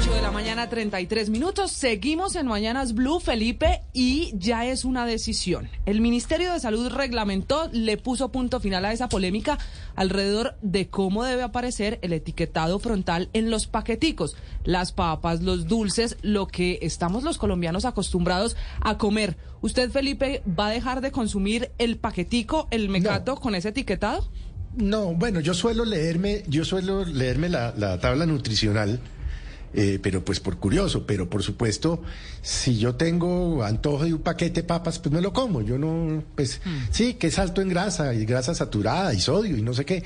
8 de la mañana, 33 minutos. Seguimos en Mañanas Blue, Felipe, y ya es una decisión. El Ministerio de Salud reglamentó, le puso punto final a esa polémica alrededor de cómo debe aparecer el etiquetado frontal en los paqueticos, las papas, los dulces, lo que estamos los colombianos acostumbrados a comer. ¿Usted, Felipe, va a dejar de consumir el paquetico, el mecato con ese etiquetado? No, bueno, yo suelo leerme, yo suelo leerme la, la tabla nutricional. Eh, pero pues por curioso, pero por supuesto, si yo tengo antojo de un paquete de papas, pues me lo como. Yo no, pues sí, que es alto en grasa y grasa saturada y sodio y no sé qué,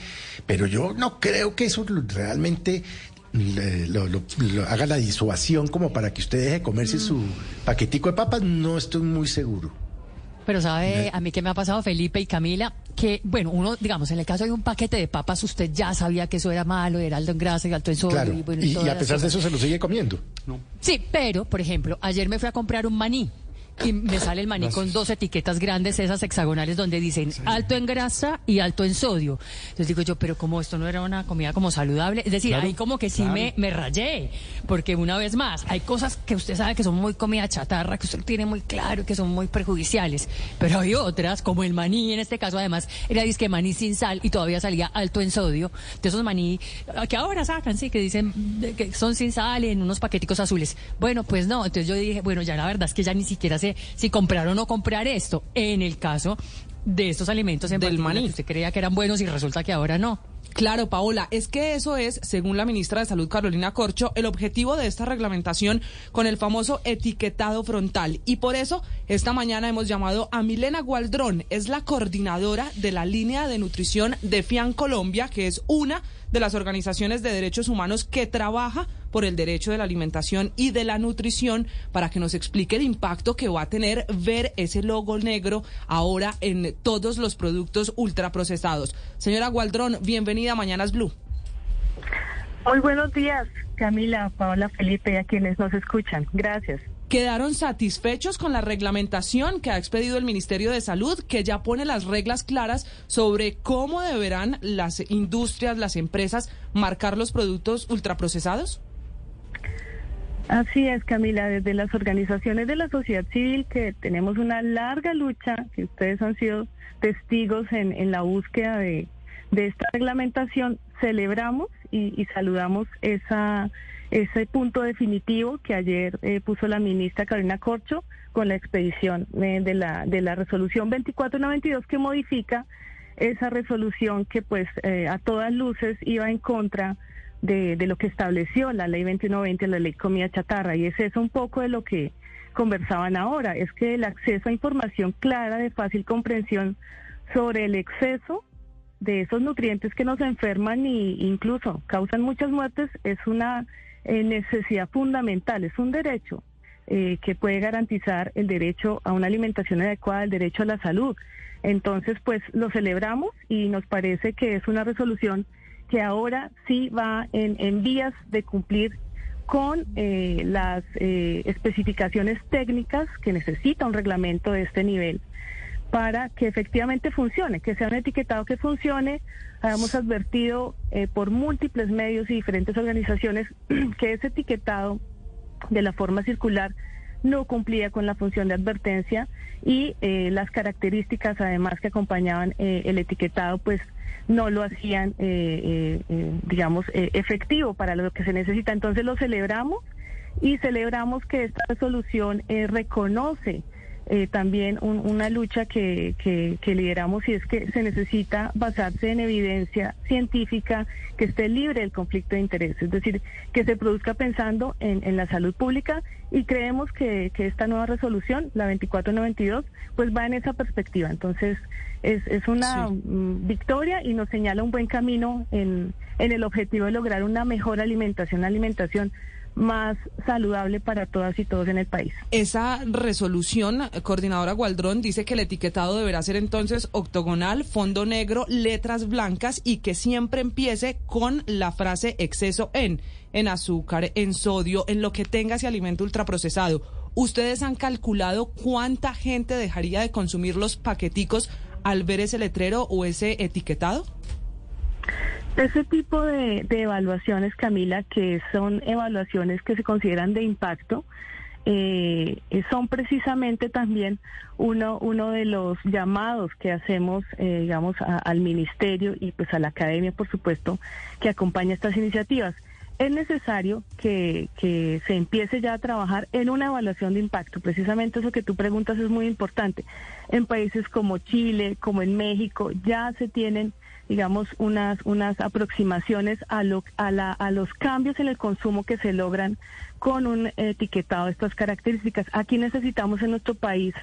pero yo no creo que eso realmente le- lo, lo- lo haga la disuasión como para que usted deje de comerse su paquetico de papas, no estoy muy seguro. Pero sabe a mí que me ha pasado Felipe y Camila, que bueno, uno, digamos, en el caso de un paquete de papas, usted ya sabía que eso era malo, era alto en grasa y alto en sodio. Claro, y, bueno, y, y a pesar de eso se lo sigue comiendo. Sí, pero, por ejemplo, ayer me fui a comprar un maní y me sale el maní con dos etiquetas grandes, esas hexagonales donde dicen alto en grasa y alto en sodio. Entonces digo yo, pero como esto no era una comida como saludable, es decir, ahí como que sí me, me rayé, porque una vez más, hay cosas que usted sabe que son muy comida chatarra, que usted tiene muy claro, que son muy perjudiciales, pero hay otras, como el maní, en este caso además era disque maní sin sal y todavía salía alto en sodio, de esos maní ah, que ahora sacan, sí, que dicen que son sin sal en unos paqueticos azules. Bueno, pues no, entonces yo dije, bueno, ya la verdad es que ya ni siquiera sé si comprar o no comprar esto. En el caso de estos alimentos en Del maní. que usted creía que eran buenos y resulta que ahora no. Claro, Paola, es que eso es, según la ministra de Salud Carolina Corcho, el objetivo de esta reglamentación con el famoso etiquetado frontal. Y por eso, esta mañana hemos llamado a Milena Gualdrón, es la coordinadora de la línea de nutrición de FIAN Colombia, que es una de las organizaciones de derechos humanos que trabaja por el derecho de la alimentación y de la nutrición para que nos explique el impacto que va a tener ver ese logo negro ahora en todos los productos ultraprocesados. Señora Gualdrón, bienvenida a Mañanas Blue. Muy buenos días, Camila, Paola, Felipe y a quienes nos escuchan. Gracias. ¿Quedaron satisfechos con la reglamentación que ha expedido el Ministerio de Salud, que ya pone las reglas claras sobre cómo deberán las industrias, las empresas marcar los productos ultraprocesados? Así es, Camila, desde las organizaciones de la sociedad civil que tenemos una larga lucha, que ustedes han sido testigos en, la búsqueda de, esta reglamentación, celebramos y saludamos esa, ese punto definitivo que ayer eh, puso la ministra Carolina Corcho con la expedición eh, de, la, de la resolución 2492 que modifica esa resolución que pues eh, a todas luces iba en contra de, de lo que estableció la ley 2120, la ley comida chatarra. Y es eso un poco de lo que conversaban ahora, es que el acceso a información clara, de fácil comprensión sobre el exceso de esos nutrientes que nos enferman e incluso causan muchas muertes es una eh, necesidad fundamental, es un derecho eh, que puede garantizar el derecho a una alimentación adecuada, el derecho a la salud. Entonces, pues lo celebramos y nos parece que es una resolución que ahora sí va en, en vías de cumplir con eh, las eh, especificaciones técnicas que necesita un reglamento de este nivel para que efectivamente funcione, que sea un etiquetado que funcione. Hemos advertido eh, por múltiples medios y diferentes organizaciones que ese etiquetado de la forma circular no cumplía con la función de advertencia y eh, las características además que acompañaban eh, el etiquetado pues no lo hacían digamos efectivo para lo que se necesita entonces lo celebramos y celebramos que esta resolución reconoce eh, también una lucha que, que, lideramos y es que se necesita basarse en evidencia científica que esté libre del conflicto de interés, es decir, que se produzca pensando en, en la salud pública y creemos que, que, esta nueva resolución, la 2492, pues va en esa perspectiva. Entonces, es, es una mm, victoria y nos señala un buen camino en, en el objetivo de lograr una mejor alimentación, alimentación más saludable para todas y todos en el país. Esa resolución, coordinadora Gualdrón, dice que el etiquetado deberá ser entonces octogonal, fondo negro, letras blancas y que siempre empiece con la frase exceso en, en azúcar, en sodio, en lo que tenga ese alimento ultraprocesado. ¿Ustedes han calculado cuánta gente dejaría de consumir los paqueticos al ver ese letrero o ese etiquetado? Ese tipo de, evaluaciones, Camila, que son evaluaciones que se consideran de impacto, eh, son precisamente también uno, uno de los llamados que hacemos, eh, digamos, al ministerio y pues a la academia, por supuesto, que acompaña estas iniciativas. Es necesario que, que se empiece ya a trabajar en una evaluación de impacto. Precisamente eso que tú preguntas es muy importante. En países como Chile, como en México, ya se tienen digamos, unas, unas aproximaciones a, lo, a, la, a los cambios en el consumo que se logran con un etiquetado de estas características. Aquí necesitamos en nuestro país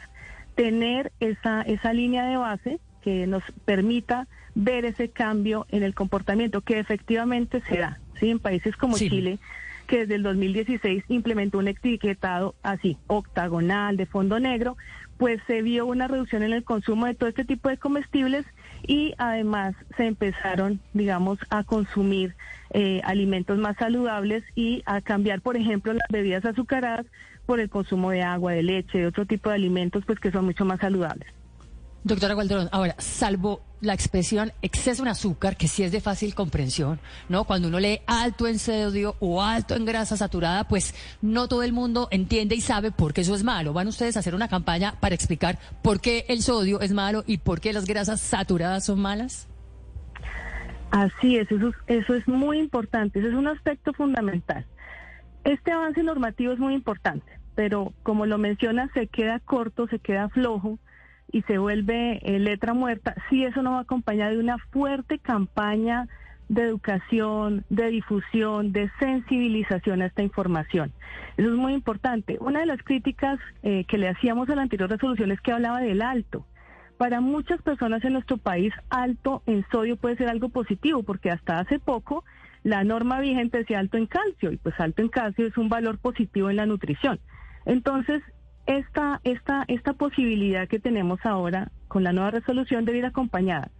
tener esa, esa línea de base que nos permita ver ese cambio en el comportamiento que efectivamente se da. ¿sí? En países como Chile, que desde el 2016 implementó un etiquetado así, octagonal, de fondo negro, pues se vio una reducción en el consumo de todo este tipo de comestibles y además se empezaron, digamos, a consumir eh, alimentos más saludables y a cambiar, por ejemplo, las bebidas azucaradas por el consumo de agua, de leche, de otro tipo de alimentos, pues que son mucho más saludables. Doctora Gualdrón, ahora, salvo la expresión exceso en azúcar, que sí es de fácil comprensión, ¿no? Cuando uno lee alto en sodio o alto en grasa saturada, pues no todo el mundo entiende y sabe por qué eso es malo. ¿Van ustedes a hacer una campaña para explicar por qué el sodio es malo y por qué las grasas saturadas son malas? Así es, eso, eso es muy importante, ese es un aspecto fundamental. Este avance normativo es muy importante, pero como lo menciona, se queda corto, se queda flojo y se vuelve eh, letra muerta si eso no va acompañado de una fuerte campaña de educación, de difusión, de sensibilización a esta información. Eso es muy importante. Una de las críticas eh, que le hacíamos a la anterior resolución es que hablaba del alto. Para muchas personas en nuestro país, alto en sodio puede ser algo positivo, porque hasta hace poco la norma vigente decía alto en calcio, y pues alto en calcio es un valor positivo en la nutrición. Entonces, esta, esta, esta posibilidad que tenemos ahora con la nueva resolución debe ir acompañada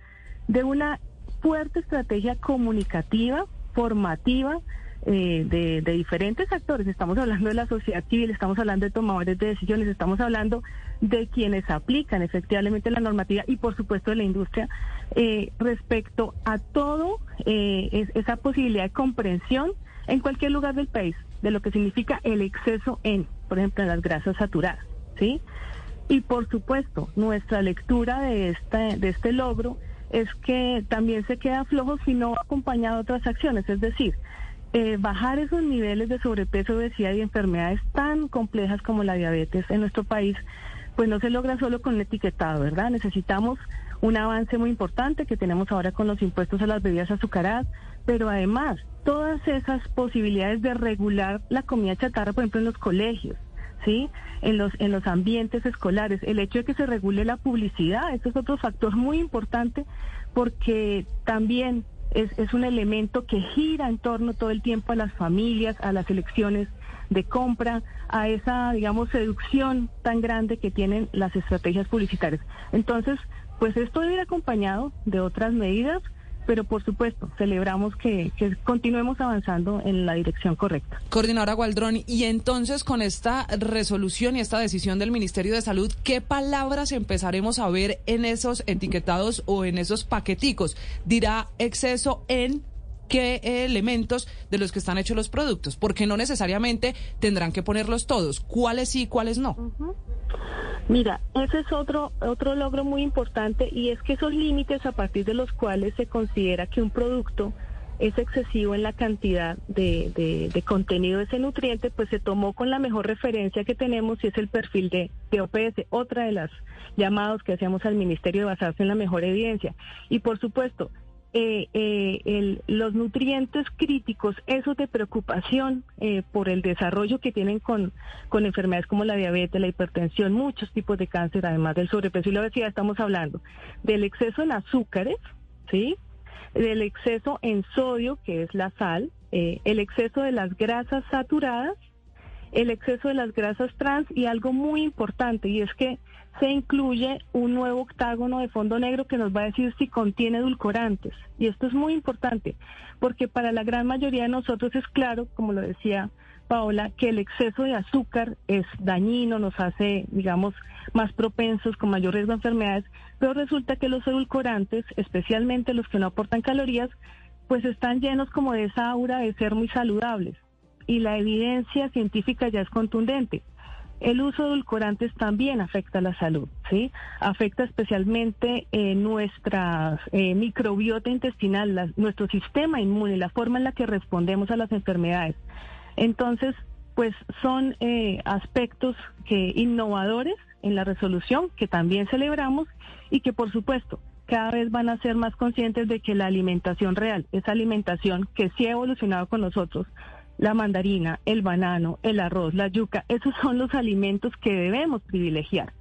de una fuerte estrategia comunicativa, formativa, eh, de, diferentes actores. Estamos hablando de la sociedad civil, estamos hablando de tomadores de decisiones, estamos hablando de quienes aplican efectivamente la normativa y por supuesto de la industria eh, respecto a todo eh, esa posibilidad de comprensión en cualquier lugar del país de lo que significa el exceso en, por ejemplo, en las grasas saturadas, ¿sí? Y por supuesto, nuestra lectura de este, de este logro es que también se queda flojo si no acompañado de otras acciones, es decir, eh, bajar esos niveles de sobrepeso, obesidad y enfermedades tan complejas como la diabetes en nuestro país, pues no se logra solo con un etiquetado, ¿verdad? Necesitamos un avance muy importante que tenemos ahora con los impuestos a las bebidas azucaradas, pero además todas esas posibilidades de regular la comida chatarra, por ejemplo, en los colegios, ¿sí? En los, en los ambientes escolares. El hecho de que se regule la publicidad, esto es otro factor muy importante porque también es, es un elemento que gira en torno todo el tiempo a las familias, a las elecciones de compra, a esa, digamos, seducción tan grande que tienen las estrategias publicitarias. Entonces, pues esto debe ir acompañado de otras medidas pero por supuesto, celebramos que, continuemos avanzando en la dirección correcta. Coordinadora Gualdrón, y entonces con esta resolución y esta decisión del Ministerio de Salud, ¿qué palabras empezaremos a ver en esos etiquetados o en esos paqueticos? ¿Dirá exceso en qué elementos de los que están hechos los productos? Porque no necesariamente tendrán que ponerlos todos. ¿Cuáles sí, cuáles no? Mira, ese es otro, otro logro muy importante y es que esos límites a partir de los cuales se considera que un producto es excesivo en la cantidad de, contenido de ese nutriente, pues se tomó con la mejor referencia que tenemos y es el perfil de, de OPS, otra de las llamados que hacíamos al Ministerio de basarse en la mejor evidencia. Y por supuesto, eh, eh, los nutrientes críticos, esos de preocupación eh, por el desarrollo que tienen con, con enfermedades como la diabetes, la hipertensión, muchos tipos de cáncer, además del sobrepeso y la obesidad, estamos hablando del exceso en azúcares, ¿sí? del exceso en sodio, que es la sal, el exceso de las grasas saturadas, el exceso de las grasas trans y algo muy importante, y es que se incluye un nuevo octágono de fondo negro que nos va a decir si contiene edulcorantes. Y esto es muy importante, porque para la gran mayoría de nosotros es claro, como lo decía Paola, que el exceso de azúcar es dañino, nos hace, digamos, más propensos, con mayor riesgo de enfermedades, pero resulta que los edulcorantes, especialmente los que no aportan calorías, pues están llenos como de esa aura de ser muy saludables. Y la evidencia científica ya es contundente. El uso de edulcorantes también afecta la salud, ¿sí? Afecta especialmente eh, nuestra eh, microbiota intestinal, nuestro sistema inmune, la forma en la que respondemos a las enfermedades. Entonces, pues son eh, aspectos que innovadores en la resolución que también celebramos y que por supuesto cada vez van a ser más conscientes de que la alimentación real, esa alimentación que sí ha evolucionado con nosotros, la mandarina, el banano, el arroz, la yuca, esos son los alimentos que debemos privilegiar.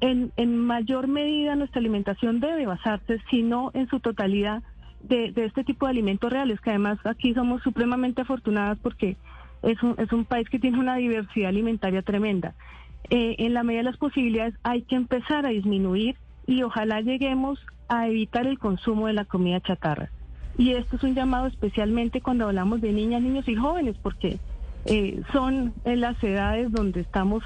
En, mayor medida nuestra alimentación debe basarse, si no en su totalidad, de, este tipo de alimentos reales, que además aquí somos supremamente afortunadas porque es un, es un país que tiene una diversidad alimentaria tremenda. Eh, en la medida de las posibilidades hay que empezar a disminuir y ojalá lleguemos a evitar el consumo de la comida chatarra. Y esto es un llamado especialmente cuando hablamos de niñas, niños y jóvenes, porque eh, son en las edades donde estamos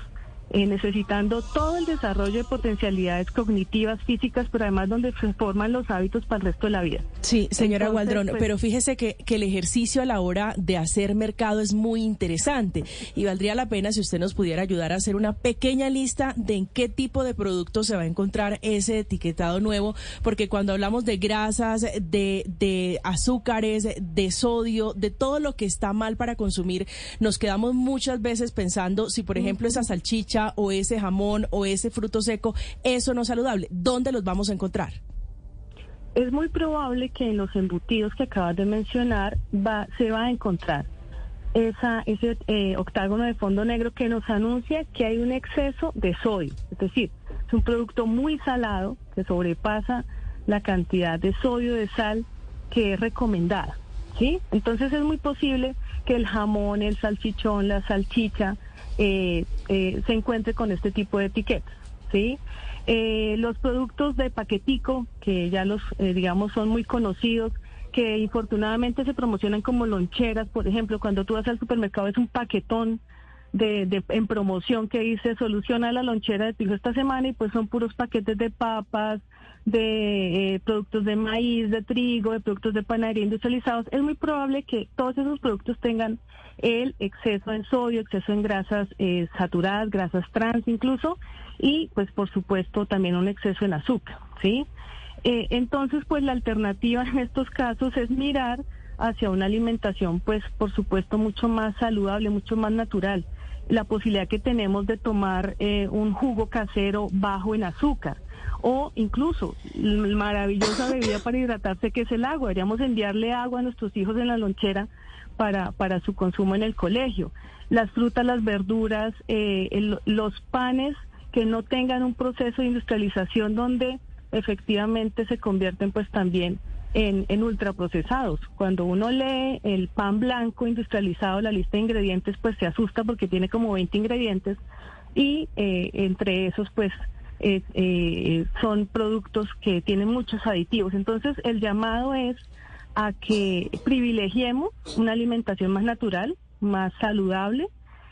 eh, necesitando todo el desarrollo de potencialidades cognitivas, físicas, pero además donde se forman los hábitos para el resto de la vida. Sí, señora Gualdrón, pues, pero fíjese que, que, el ejercicio a la hora de hacer mercado es muy interesante y valdría la pena si usted nos pudiera ayudar a hacer una pequeña lista de en qué tipo de productos se va a encontrar ese etiquetado nuevo, porque cuando hablamos de grasas, de, de azúcares, de sodio, de todo lo que está mal para consumir, nos quedamos muchas veces pensando si, por ejemplo, esa salchicha o ese jamón o ese fruto seco, eso no es saludable. ¿Dónde los vamos a encontrar? Es muy probable que en los embutidos que acabas de mencionar va, se va a encontrar esa, ese eh, octágono de fondo negro que nos anuncia que hay un exceso de sodio. Es decir, es un producto muy salado que sobrepasa la cantidad de sodio, de sal que es recomendada. ¿sí? Entonces es muy posible que el jamón, el salchichón, la salchicha, eh, eh, se encuentre con este tipo de etiquetas, ¿sí? Eh, los productos de paquetico, que ya los, digamos, son muy conocidos, que infortunadamente se promocionan como loncheras, por ejemplo, cuando tú vas al supermercado es un paquetón de, en promoción que dice soluciona la lonchera de tu hijo esta semana y pues son puros paquetes de papas, de productos de maíz, de trigo, de productos de panadería industrializados. Es muy probable que todos esos productos tengan el exceso en sodio, exceso en grasas eh, saturadas, grasas trans incluso, y pues por supuesto también un exceso en azúcar, ¿sí? Eh, entonces pues la alternativa en estos casos es mirar hacia una alimentación pues por supuesto mucho más saludable, mucho más natural. La posibilidad que tenemos de tomar eh, un jugo casero bajo en azúcar o incluso la maravillosa bebida para hidratarse que es el agua. Deberíamos enviarle agua a nuestros hijos en la lonchera para, para su consumo en el colegio. Las frutas, las verduras, eh, los panes que no tengan un proceso de industrialización donde efectivamente se convierten pues también en, en ultraprocesados. Cuando uno lee el pan blanco industrializado, la lista de ingredientes, pues se asusta porque tiene como 20 ingredientes y eh, entre esos pues eh, son productos que tienen muchos aditivos. Entonces el llamado es a que privilegiemos una alimentación más natural, más saludable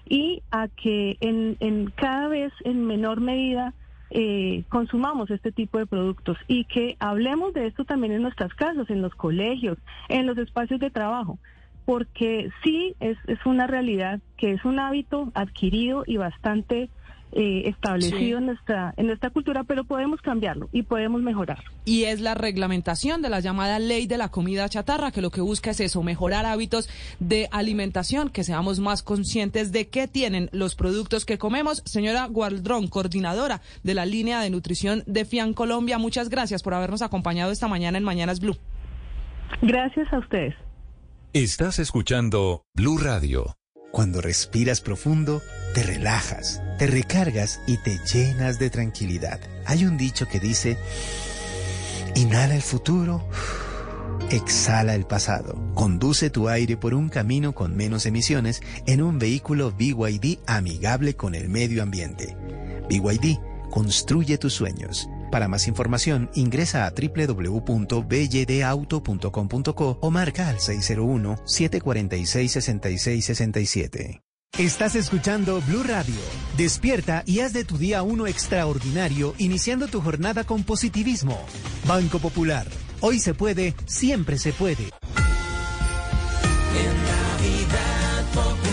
y a que en, cada vez en menor medida eh, consumamos este tipo de productos y que hablemos de esto también en nuestras casas, en los colegios, en los espacios de trabajo, porque sí es, es una realidad que es un hábito adquirido y bastante eh, establecido en nuestra en nuestra cultura, pero podemos cambiarlo y podemos mejorar. Y es la reglamentación de la llamada ley de la comida chatarra, que lo que busca es eso, mejorar hábitos de alimentación, que seamos más conscientes de qué tienen los productos que comemos. Señora Gualdrón, coordinadora de la línea de nutrición de FIAN Colombia, muchas gracias por habernos acompañado esta mañana en Mañanas Blue. Gracias a ustedes. Estás escuchando Blue Radio. Cuando respiras profundo, te relajas, te recargas y te llenas de tranquilidad. Hay un dicho que dice, inhala el futuro, exhala el pasado. Conduce tu aire por un camino con menos emisiones en un vehículo BYD amigable con el medio ambiente. BYD, construye tus sueños. Para más información, ingresa a www.bydauto.com.co o marca al 601-746-6667. Estás escuchando Blue Radio. Despierta y haz de tu día uno extraordinario, iniciando tu jornada con positivismo. Banco Popular. Hoy se puede, siempre se puede. En Navidad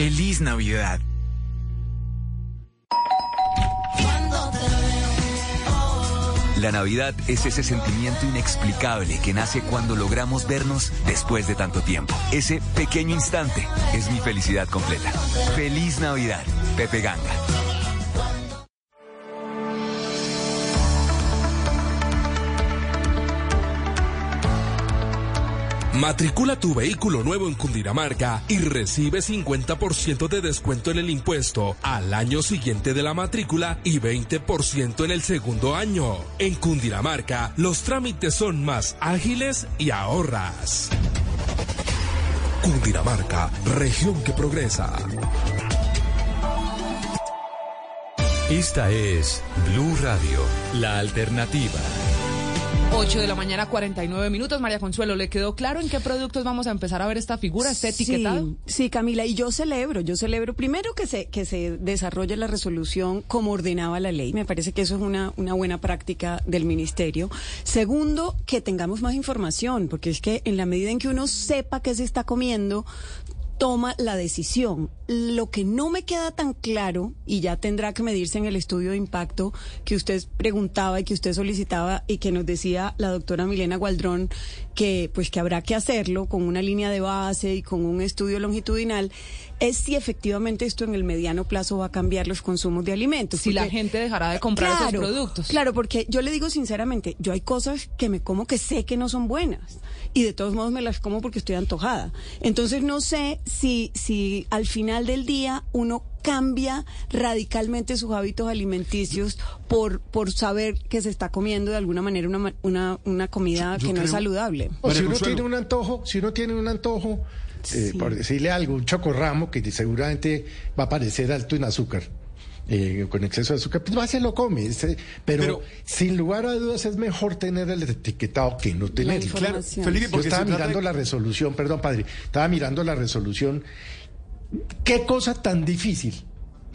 Feliz Navidad. La Navidad es ese sentimiento inexplicable que nace cuando logramos vernos después de tanto tiempo. Ese pequeño instante es mi felicidad completa. Feliz Navidad, Pepe Ganga. Matricula tu vehículo nuevo en Cundinamarca y recibe 50% de descuento en el impuesto al año siguiente de la matrícula y 20% en el segundo año. En Cundinamarca, los trámites son más ágiles y ahorras. Cundinamarca, región que progresa. Esta es Blue Radio, la alternativa. 8 de la mañana, 49 minutos. María Consuelo, ¿le quedó claro en qué productos vamos a empezar a ver esta figura, este etiquetado? Sí, sí, Camila, y yo celebro, yo celebro primero que se, que se desarrolle la resolución como ordenaba la ley. Me parece que eso es una, una buena práctica del ministerio. Segundo, que tengamos más información, porque es que en la medida en que uno sepa qué se está comiendo, toma la decisión. Lo que no me queda tan claro, y ya tendrá que medirse en el estudio de impacto que usted preguntaba y que usted solicitaba y que nos decía la doctora Milena Gualdrón, que pues que habrá que hacerlo con una línea de base y con un estudio longitudinal, es si efectivamente esto en el mediano plazo va a cambiar los consumos de alimentos. Si la gente dejará de comprar esos productos. Claro, porque yo le digo sinceramente, yo hay cosas que me como que sé que no son buenas y de todos modos me las como porque estoy antojada. Entonces no sé si, si al final del día uno cambia radicalmente sus hábitos alimenticios por, por saber que se está comiendo de alguna manera una, ma- una, una comida Yo que no es saludable. O si uno tiene un antojo, si uno tiene un antojo, eh, por decirle algo, un chocorramo que seguramente va a parecer alto en azúcar. Eh, con exceso de azúcar, pues va, se lo come. ese- pero, sin lugar a dudas es mejor tener el etiquetado que no tener. Claro, Felipe, Yo porque estaba se trata mirando de- la resolución, perdón, padre, estaba mirando la resolución. ¿Qué cosa tan difícil?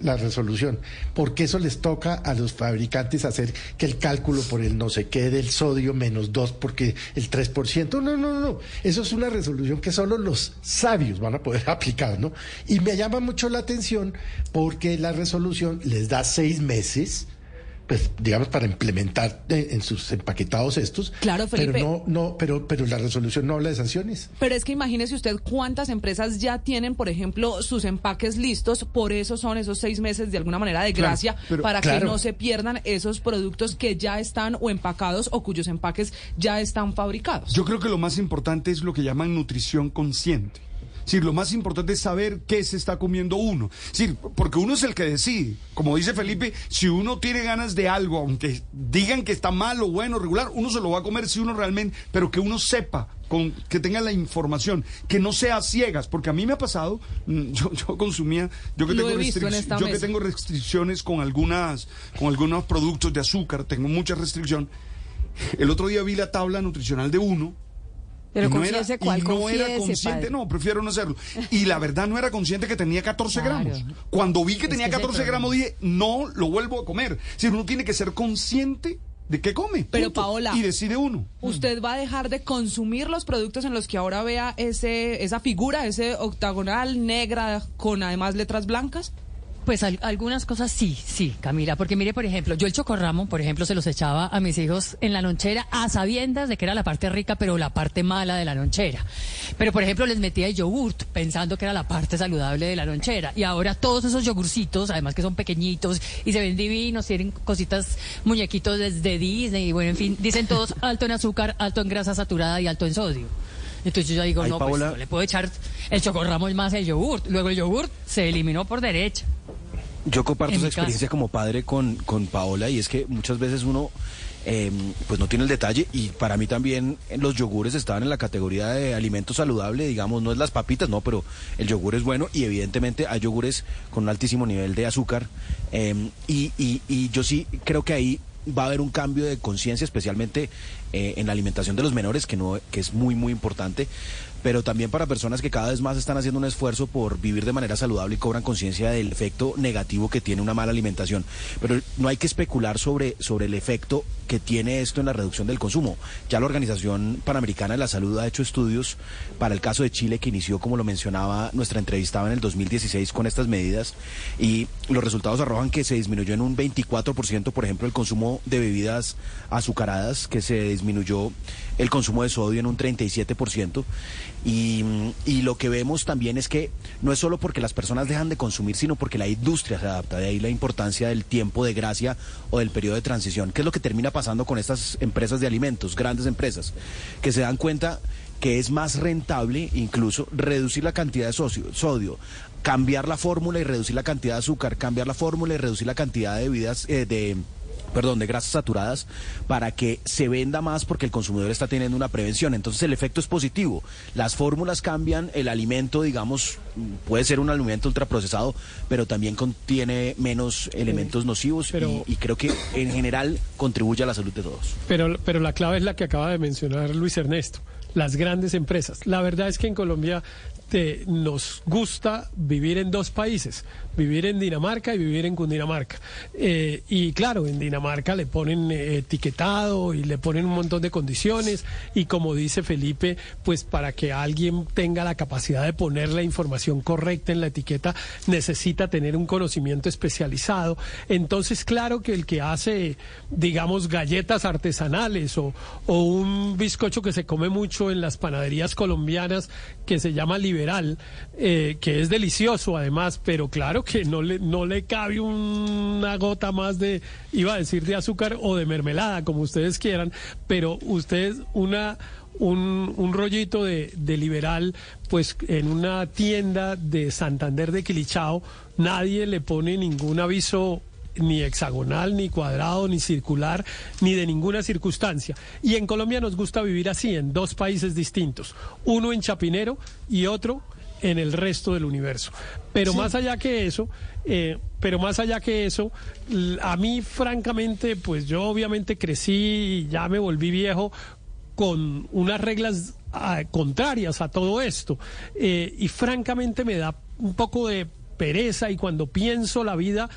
La resolución, porque eso les toca a los fabricantes hacer que el cálculo por el no sé qué del sodio menos 2 porque el 3%, no, no, no, eso es una resolución que solo los sabios van a poder aplicar, ¿no? Y me llama mucho la atención porque la resolución les da seis meses pues digamos para implementar eh, en sus empaquetados estos Claro, Felipe. pero no no pero pero la resolución no habla de sanciones Pero es que imagínese usted cuántas empresas ya tienen, por ejemplo, sus empaques listos, por eso son esos seis meses de alguna manera de Claro, gracia, pero- para que no se pierdan esos productos que ya están o empacados o cuyos empaques ya están fabricados. Yo creo que lo más importante es lo que llaman nutrición consciente. Decir, lo más importante es saber qué se está comiendo uno. Es decir, porque uno es el que decide. Como dice Felipe, si uno tiene ganas de algo, aunque digan que está mal o bueno, regular, uno se lo va a comer si uno realmente, pero que uno sepa, con, que tenga la información, que no sea ciegas, porque a mí me ha pasado, mm, yo, yo consumía, yo que, tengo restric- yo que tengo restricciones con algunas, con algunos productos de azúcar, tengo mucha restricción. El otro día vi la tabla nutricional de uno Pero no era, cuál, y no era consciente, padre. no, prefiero no hacerlo. Y la verdad no era consciente que tenía 14 Claro. gramos. Cuando vi que Es tenía que ese 14 problema. gramos dije, no lo vuelvo a comer. Si uno tiene que ser consciente de qué come. Pero punto. Paola, Y decide uno. ¿Usted va a dejar de consumir los productos en los que ahora vea ese esa figura, ese octagonal negra con además letras blancas? Pues al- algunas cosas sí, sí, Camila, porque mire, por ejemplo, yo el chocorramo, por ejemplo, se los echaba a mis hijos en la lonchera a sabiendas de que era la parte rica, pero la parte mala de la lonchera. Pero, por ejemplo, les metía el yogurt pensando que era la parte saludable de la lonchera. Y ahora todos esos yogurcitos, además que son pequeñitos y se ven divinos, tienen cositas, muñequitos desde Disney y bueno, en fin, dicen todos alto en azúcar, alto en grasa saturada y alto en sodio. Entonces yo ya digo, Ay, no, Paola. pues no le puedo echar el chocorramo más el yogurt. Luego el yogurt se eliminó por derecha. Yo comparto esa experiencia caso. como padre con, con Paola y es que muchas veces uno eh, pues no tiene el detalle y para mí también los yogures estaban en la categoría de alimento saludable, digamos, no es las papitas, no, pero el yogur es bueno y evidentemente hay yogures con un altísimo nivel de azúcar eh, y, y, y yo sí creo que ahí va a haber un cambio de conciencia, especialmente eh, en la alimentación de los menores, que, no, que es muy, muy importante, pero también para personas que cada vez más están haciendo un esfuerzo por vivir de manera saludable y cobran conciencia del efecto negativo que tiene una mala alimentación. Pero no hay que especular sobre, sobre el efecto que tiene esto en la reducción del consumo. Ya la Organización Panamericana de la Salud ha hecho estudios para el caso de Chile que inició, como lo mencionaba nuestra entrevistada en el 2016 con estas medidas y los resultados arrojan que se disminuyó en un 24%, por ejemplo, el consumo de bebidas azucaradas, que se disminuyó el consumo de sodio en un 37%. Y, mm, y lo que vemos también es que no es solo porque las personas dejan de consumir, sino porque la industria se adapta. De ahí la importancia del tiempo de gracia o del periodo de transición. ¿Qué es lo que termina pasando con estas empresas de alimentos, grandes empresas? Que se dan cuenta que es más rentable incluso reducir la cantidad de sodio, cambiar la fórmula y reducir la cantidad de azúcar, cambiar la fórmula y reducir la cantidad de bebidas eh, de perdón, de grasas saturadas para que se venda más porque el consumidor está teniendo una prevención. Entonces el efecto es positivo. Las fórmulas cambian, el alimento, digamos, puede ser un alimento ultraprocesado, pero también contiene menos elementos nocivos pero- y, y creo que en general contribuye a la salud de todos. Pero, pero la clave es la que acaba de mencionar Luis Ernesto, las grandes empresas. La verdad es que en Colombia nos gusta vivir en dos países, vivir en Dinamarca y vivir en Cundinamarca. Eh, y claro, en Dinamarca le ponen eh, etiquetado y le ponen un montón de condiciones y como dice Felipe, pues para que alguien tenga la capacidad de poner la información correcta en la etiqueta necesita tener un conocimiento especializado. Entonces, claro que el que hace, digamos, galletas artesanales o, o un bizcocho que se come mucho en las panaderías colombianas que se llama liberal, eh, que es delicioso además, pero claro que no le, no le cabe una gota más de, iba a decir, de azúcar o de mermelada, como ustedes quieran, pero ustedes una un, un rollito de, de liberal, pues en una tienda de Santander de Quilichao, nadie le pone ningún aviso ni hexagonal, ni cuadrado, ni circular, ni de ninguna circunstancia. Y en Colombia nos gusta vivir así, en dos países distintos, uno en Chapinero y otro en el resto del universo. Pero más allá que eso, eh, pero más allá que eso, a mí francamente, pues yo obviamente crecí y ya me volví viejo con unas reglas ah, contrarias a todo esto. Eh, y francamente me da un poco de pereza y cuando pienso la vida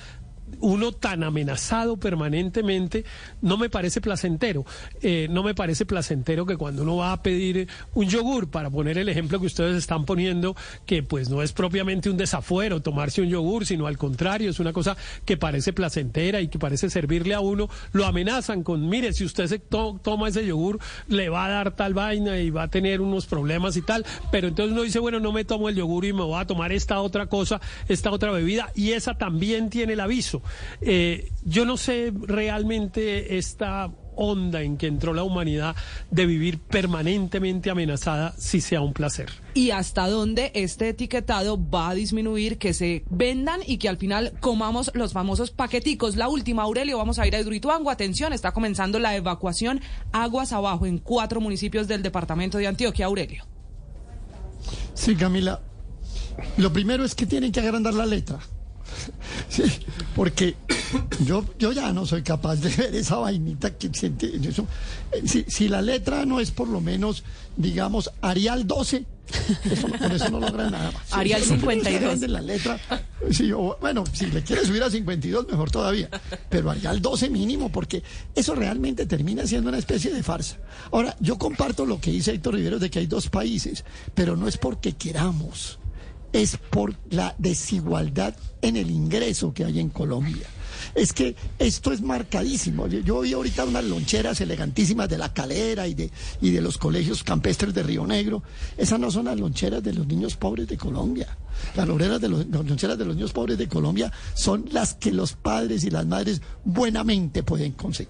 uno tan amenazado permanentemente, no me parece placentero. Eh, no me parece placentero que cuando uno va a pedir un yogur, para poner el ejemplo que ustedes están poniendo, que pues no es propiamente un desafuero tomarse un yogur, sino al contrario, es una cosa que parece placentera y que parece servirle a uno, lo amenazan con, mire, si usted se to- toma ese yogur, le va a dar tal vaina y va a tener unos problemas y tal, pero entonces uno dice, bueno, no me tomo el yogur y me voy a tomar esta otra cosa, esta otra bebida, y esa también tiene el aviso. Eh, yo no sé realmente esta onda en que entró la humanidad de vivir permanentemente amenazada si sea un placer. y hasta dónde este etiquetado va a disminuir que se vendan y que al final comamos los famosos paqueticos. La última, Aurelio, vamos a ir a Hidroituango. Atención, está comenzando la evacuación aguas abajo en cuatro municipios del departamento de Antioquia. Aurelio. Sí, Camila. Lo primero es que tienen que agrandar la letra. Sí, porque yo, yo ya no soy capaz de ver esa vainita que siente eso. Eh, Si, si la letra no es por lo menos, digamos, Arial 12, eso- con eso no logran nada más. Arial Eso no 52. grande la letra. Sí, o- bueno, si le quieres subir a 52, mejor todavía. Pero Arial 12 mínimo, porque eso realmente termina siendo una especie de farsa. Ahora, yo comparto lo que dice Héctor Rivero de que hay dos países, pero no es porque queramos es por la desigualdad en el ingreso que hay en Colombia. Es que esto es marcadísimo. Yo, vi ahorita unas loncheras elegantísimas de la calera y de, y de los colegios campestres de Río Negro. Esas no son las loncheras de los niños pobres de Colombia. Las loncheras de los, las loncheras de los niños pobres de Colombia son las que los padres y las madres buenamente pueden conseguir.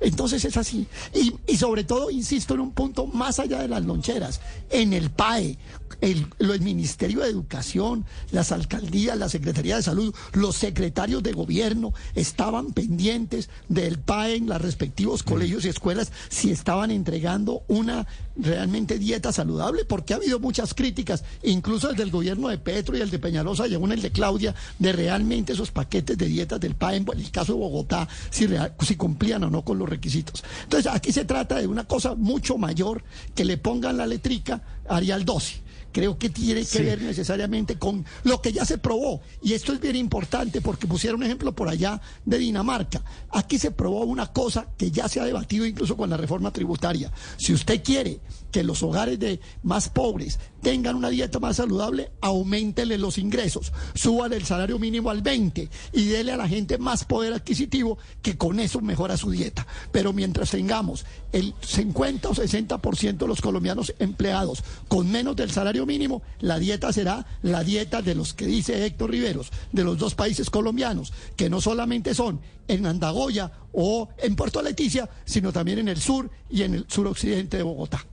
Entonces es así. Y, y sobre todo, insisto en un punto más allá de las loncheras, en el PAE, el, el Ministerio de Educación, las alcaldías, la Secretaría de Salud, los secretarios de gobierno estaban pendientes del PAE en los respectivos colegios y escuelas si estaban entregando una realmente dieta saludable, porque ha habido muchas críticas, incluso desde el gobierno de Petro y el de Peñalosa y aún el de Claudia, de realmente esos paquetes de dietas del PAE, en el caso de Bogotá, si, real- si cumplían o no con los requisitos. Entonces, aquí se trata de una cosa mucho mayor que le pongan la letrica Arial 12. Creo que tiene que Sí. ver necesariamente con lo que ya se probó. Y esto es bien importante porque pusieron un ejemplo por allá de Dinamarca. Aquí se probó una cosa que ya se ha debatido incluso con la reforma tributaria. Si usted quiere que los hogares de más pobres tengan una dieta más saludable, aumentele los ingresos, súbale el salario mínimo al 20 y dele a la gente más poder adquisitivo que con eso mejora su dieta. Pero mientras tengamos el 50 o 60% de los colombianos empleados con menos del salario mínimo, la dieta será la dieta de los que dice Héctor Riveros, de los dos países colombianos, que no solamente son en Andagoya o en Puerto Leticia, sino también en el sur y en el suroccidente de Bogotá.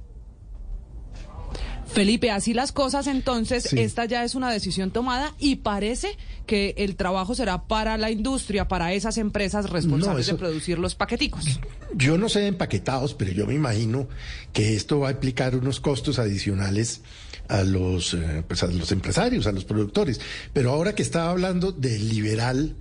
Felipe, así las cosas, entonces Sí. esta ya es una decisión tomada y parece que el trabajo será para la industria, para esas empresas responsables eso- de producir los paqueticos. Yo no sé de empaquetados, pero yo me imagino que esto va a implicar unos costos adicionales a los, eh, pues a los empresarios, a los productores. Pero ahora que estaba hablando del liberal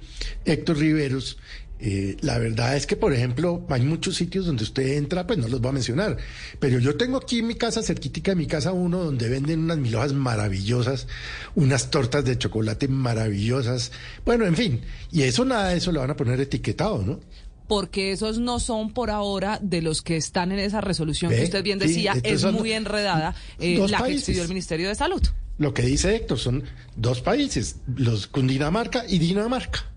Héctor Riveros, eh, la verdad es que, por ejemplo, hay muchos sitios donde usted entra, pues no los voy a mencionar, pero yo tengo aquí en mi casa, cerquítica de mi casa, uno donde venden unas mil hojas maravillosas, unas tortas de chocolate maravillosas, bueno, en fin, y eso nada de eso le van a poner etiquetado, ¿no? Porque esos no son por ahora de los que están en esa resolución que usted bien decía, es muy enredada, eh, la que expidió el Ministerio de Salud. Lo que dice Héctor son dos países, los Cundinamarca y Dinamarca.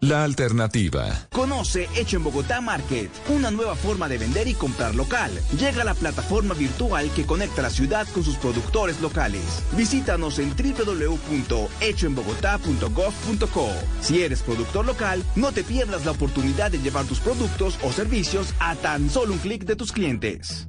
La alternativa. Conoce Hecho en Bogotá Market, una nueva forma de vender y comprar local. Llega la plataforma virtual que conecta la ciudad con sus productores locales. Visítanos en www.hechoenbogotá.gov.co. Si eres productor local, no te pierdas la oportunidad de llevar tus productos o servicios a tan solo un clic de tus clientes.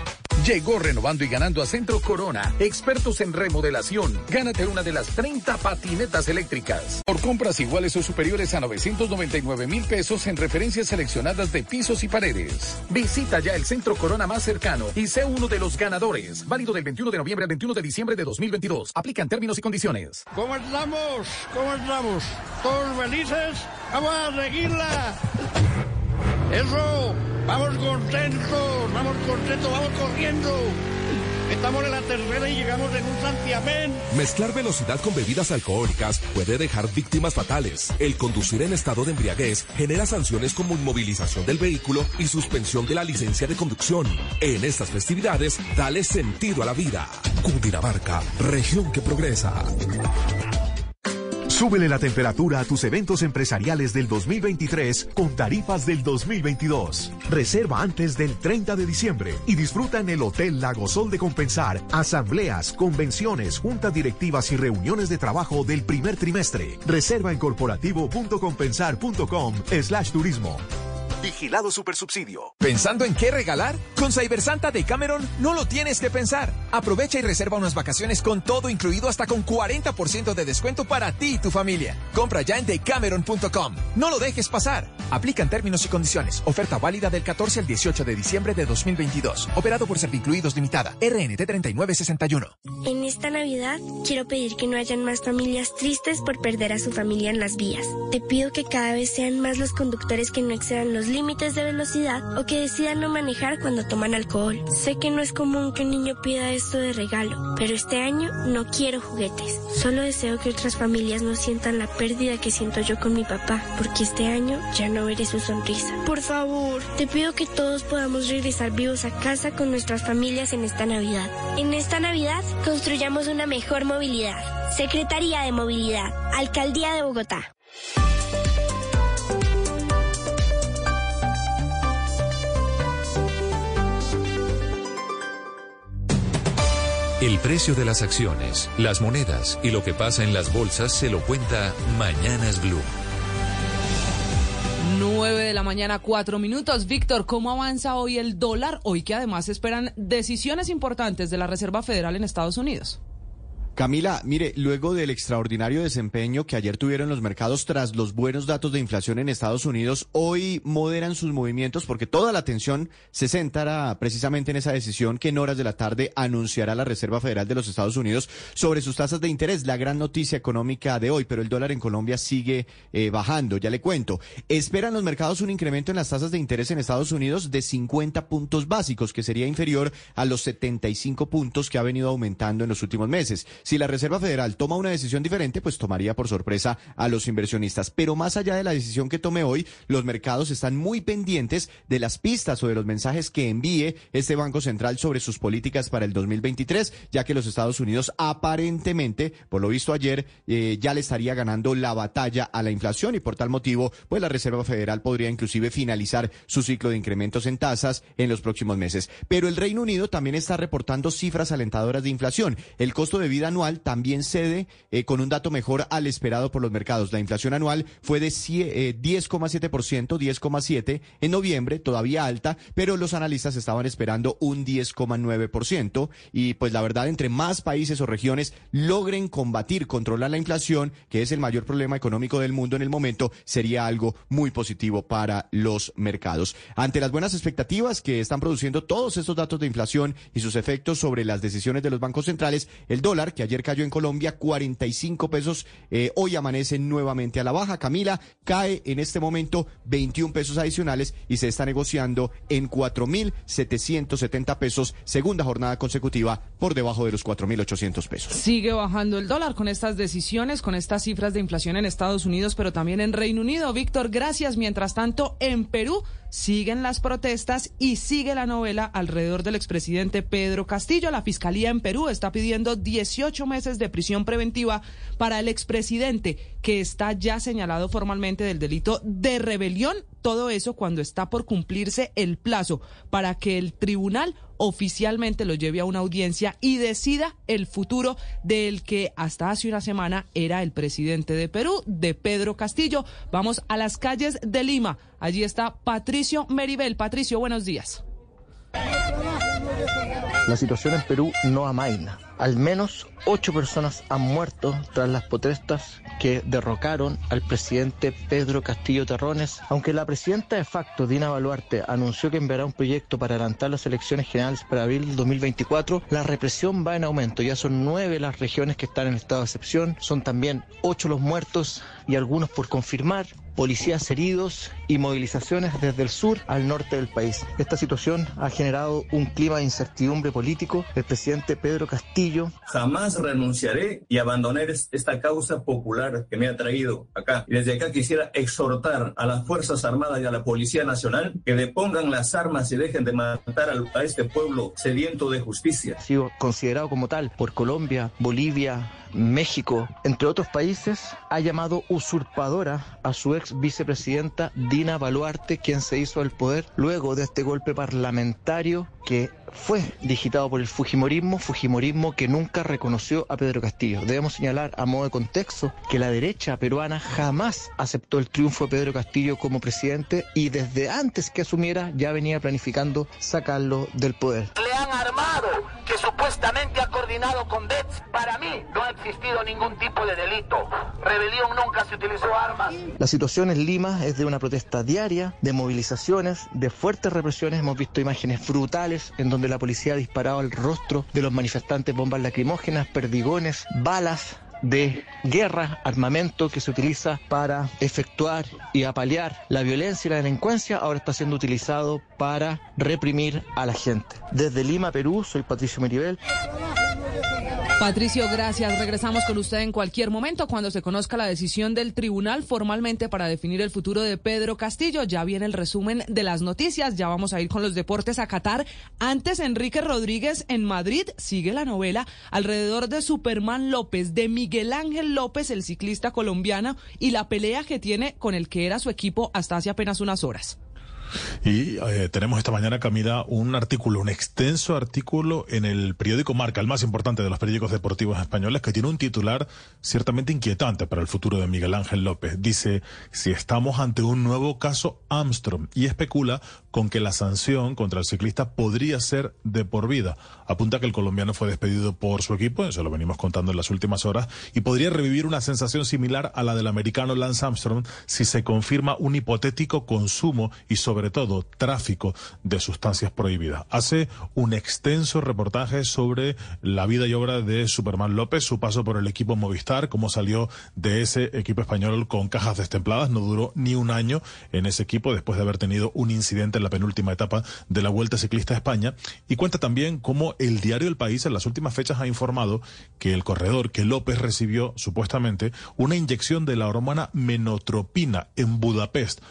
Llegó renovando y ganando a Centro Corona, expertos en remodelación. Gánate una de las 30 patinetas eléctricas. Por compras iguales o superiores a 999 mil pesos en referencias seleccionadas de pisos y paredes. Visita ya el Centro Corona más cercano y sé uno de los ganadores. Válido del 21 de noviembre al 21 de diciembre de 2022. Aplican términos y condiciones. ¿Cómo estamos? ¿Cómo estamos? ¿Todos felices? ¡Vamos a seguirla! ¡Eso! ¡Vamos contentos! ¡Vamos contentos! ¡Vamos corriendo! Estamos en la tercera y llegamos en un santiamén. Mezclar velocidad con bebidas alcohólicas puede dejar víctimas fatales. El conducir en estado de embriaguez genera sanciones como inmovilización del vehículo y suspensión de la licencia de conducción. En estas festividades, dale sentido a la vida. Cundinamarca, región que progresa. Súbele la temperatura a tus eventos empresariales del 2023 con tarifas del 2022. Reserva antes del 30 de diciembre y disfruta en el Hotel Lago Sol de Compensar asambleas, convenciones, juntas directivas y reuniones de trabajo del primer trimestre. Reserva en corporativo.compensar.com slash turismo. Vigilado Supersubsidio. ¿Pensando en qué regalar? Con Cybersanta de Cameron no lo tienes que pensar. Aprovecha y reserva unas vacaciones con todo incluido hasta con 40% de descuento para ti y tu familia. Compra ya en decameron.com. No lo dejes pasar. Aplican términos y condiciones. Oferta válida del 14 al 18 de diciembre de 2022. Operado por Servincluidos Limitada. RNT 3961. En esta Navidad quiero pedir que no hayan más familias tristes por perder a su familia en las vías. Te pido que cada vez sean más los conductores que no excedan los límites de velocidad o que decidan no manejar cuando toman alcohol. Sé que no es común que un niño pida esto de regalo, pero este año no quiero juguetes. Solo deseo que otras familias no sientan la pérdida que siento yo con mi papá, porque este año ya no veré su sonrisa. Por favor, te pido que todos podamos regresar vivos a casa con nuestras familias en esta Navidad. En esta Navidad construyamos una mejor movilidad. Secretaría de Movilidad, Alcaldía de Bogotá. El precio de las acciones, las monedas y lo que pasa en las bolsas se lo cuenta Mañanas Blue. 9 de la mañana, 4 minutos. Víctor, ¿cómo avanza hoy el dólar? Hoy que además esperan decisiones importantes de la Reserva Federal en Estados Unidos. Camila, mire, luego del extraordinario desempeño que ayer tuvieron los mercados tras los buenos datos de inflación en Estados Unidos, hoy moderan sus movimientos porque toda la atención se centrará precisamente en esa decisión que en horas de la tarde anunciará la Reserva Federal de los Estados Unidos sobre sus tasas de interés. La gran noticia económica de hoy, pero el dólar en Colombia sigue eh, bajando, ya le cuento. Esperan los mercados un incremento en las tasas de interés en Estados Unidos de 50 puntos básicos, que sería inferior a los 75 puntos que ha venido aumentando en los últimos meses. Si la Reserva Federal toma una decisión diferente, pues tomaría por sorpresa a los inversionistas. Pero más allá de la decisión que tome hoy, los mercados están muy pendientes de las pistas o de los mensajes que envíe este Banco Central sobre sus políticas para el 2023, ya que los Estados Unidos aparentemente, por lo visto ayer, eh, ya le estaría ganando la batalla a la inflación y por tal motivo, pues la Reserva Federal podría inclusive finalizar su ciclo de incrementos en tasas en los próximos meses. Pero el Reino Unido también está reportando cifras alentadoras de inflación. El costo de vida anual también cede eh, con un dato mejor al esperado por los mercados. La inflación anual fue de eh, 10,7%, 10,7% en noviembre, todavía alta, pero los analistas estaban esperando un 10,9% y pues la verdad entre más países o regiones logren combatir, controlar la inflación, que es el mayor problema económico del mundo en el momento, sería algo muy positivo para los mercados. Ante las buenas expectativas que están produciendo todos estos datos de inflación y sus efectos sobre las decisiones de los bancos centrales, el dólar, que ayer cayó en Colombia 45 pesos, eh, hoy amanece nuevamente a la baja. Camila cae en este momento 21 pesos adicionales y se está negociando en 4.770 pesos, segunda jornada consecutiva por debajo de los 4.800 pesos. Sigue bajando el dólar con estas decisiones, con estas cifras de inflación en Estados Unidos, pero también en Reino Unido. Víctor, gracias. Mientras tanto, en Perú siguen las protestas y sigue la novela alrededor del expresidente Pedro Castillo. La Fiscalía en Perú está pidiendo 18 meses de prisión preventiva para el expresidente, que está ya señalado formalmente del delito de rebelión. Todo eso cuando está por cumplirse el plazo para que el tribunal oficialmente lo lleve a una audiencia y decida el futuro del que hasta hace una semana era el presidente de Perú, de Pedro Castillo. Vamos a las calles de Lima. Allí está Patricio Meribel. Patricio, buenos días. La situación en Perú no amaina. Al menos ocho personas han muerto tras las protestas que derrocaron al presidente Pedro Castillo Terrones. Aunque la presidenta de facto, Dina Baluarte, anunció que enviará un proyecto para adelantar las elecciones generales para abril del 2024, la represión va en aumento. Ya son nueve las regiones que están en estado de excepción, son también ocho los muertos y algunos por confirmar. Policías heridos y movilizaciones desde el sur al norte del país. Esta situación ha generado un clima de incertidumbre político. El presidente Pedro Castillo Jamás renunciaré y abandonaré es- esta causa popular que me ha traído acá. Y desde acá quisiera exhortar a las Fuerzas Armadas y a la Policía Nacional que le pongan las armas y dejen de matar a este pueblo sediento de justicia. ha sido considerado como tal por Colombia, Bolivia, México, entre otros países, ha llamado usurpadora a su ex vicepresidenta Dina Baluarte, quien se hizo al poder luego de este golpe parlamentario que fue digitado por el Fujimorismo, Fujimorismo que nunca reconoció a Pedro Castillo. Debemos señalar a modo de contexto que la derecha peruana jamás aceptó el triunfo de Pedro Castillo como presidente y desde antes que asumiera ya venía planificando sacarlo del poder. le han armado, que supuestamente ha coordinado con DETS. Para mí no ha existido ningún tipo de delito. Rebelión nunca se utilizó armas. La situación en Lima es de una protesta diaria, de movilizaciones, de fuertes represiones. Hemos visto imágenes brutales en donde la policía ha disparado al rostro de los manifestantes bombas lacrimógenas, perdigones, balas de guerra, armamento que se utiliza para efectuar y apalear la violencia y la delincuencia, ahora está siendo utilizado para reprimir a la gente. Desde Lima, Perú, soy Patricio Meribel. Patricio, gracias. Regresamos con usted en cualquier momento cuando se conozca la decisión del tribunal formalmente para definir el futuro de Pedro Castillo. Ya viene el resumen de las noticias. Ya vamos a ir con los deportes a Qatar. Antes, Enrique Rodríguez en Madrid sigue la novela alrededor de Superman López, de Miguel Ángel López, el ciclista colombiano, y la pelea que tiene con el que era su equipo hasta hace apenas unas horas. Y eh, tenemos esta mañana, Camila, un artículo, un extenso artículo en el periódico Marca, el más importante de los periódicos deportivos españoles, que tiene un titular ciertamente inquietante para el futuro de Miguel Ángel López. Dice, si estamos ante un nuevo caso Armstrong y especula con que la sanción contra el ciclista podría ser de por vida. Apunta que el colombiano fue despedido por su equipo, eso lo venimos contando en las últimas horas, y podría revivir una sensación similar a la del americano Lance Armstrong si se confirma un hipotético consumo y sobre todo tráfico de sustancias prohibidas. Hace un extenso reportaje sobre la vida y obra de Superman López, su paso por el equipo Movistar, cómo salió de ese equipo español con cajas destempladas, no duró ni un año en ese equipo después de haber tenido un incidente en la penúltima etapa de la Vuelta Ciclista a España y cuenta también cómo el diario El País en las últimas fechas ha informado que el corredor, que López recibió supuestamente una inyección de la hormona menotropina en Budapest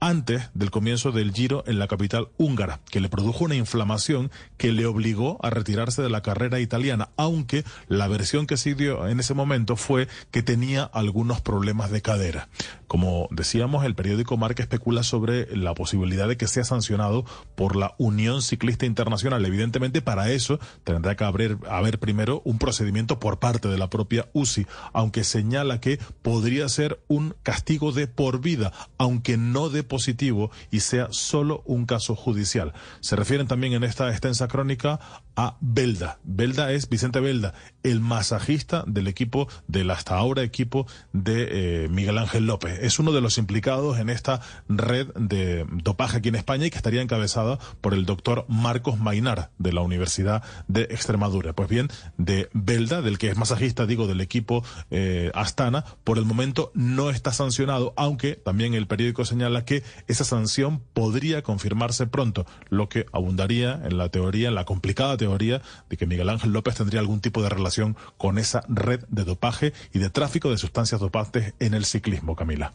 antes del comienzo del Giro en la capital húngara, que le produjo una inflamación que le obligó a retirarse de la carrera italiana, aunque la versión que se dio en ese momento fue que tenía algunos problemas de cadera. Como decíamos, el periódico Marca especula sobre la posibilidad de que sea sancionado por la Unión Ciclista Internacional. Evidentemente, para eso tendrá que haber, haber primero un procedimiento por parte de la propia UCI, aunque señala que podría ser un castigo de por vida, aunque no de positivo y sea solo un caso judicial. Se refieren también en esta extensa crónica a Belda. Belda es Vicente Belda, el masajista del equipo, del hasta ahora equipo de eh, Miguel Ángel López. Es uno de los implicados en esta red de dopaje aquí en España y que estaría encabezada por el doctor Marcos Mainar de la Universidad de Extremadura. Pues bien, de Belda, del que es masajista, digo, del equipo eh, Astana, por el momento no está sancionado, aunque también el periódico señala que esa sanción podría confirmarse pronto, lo que abundaría en la teoría, en la complicada teoría de que Miguel Ángel López tendría algún tipo de relación con esa red de dopaje y de tráfico de sustancias dopantes en el ciclismo, Camila.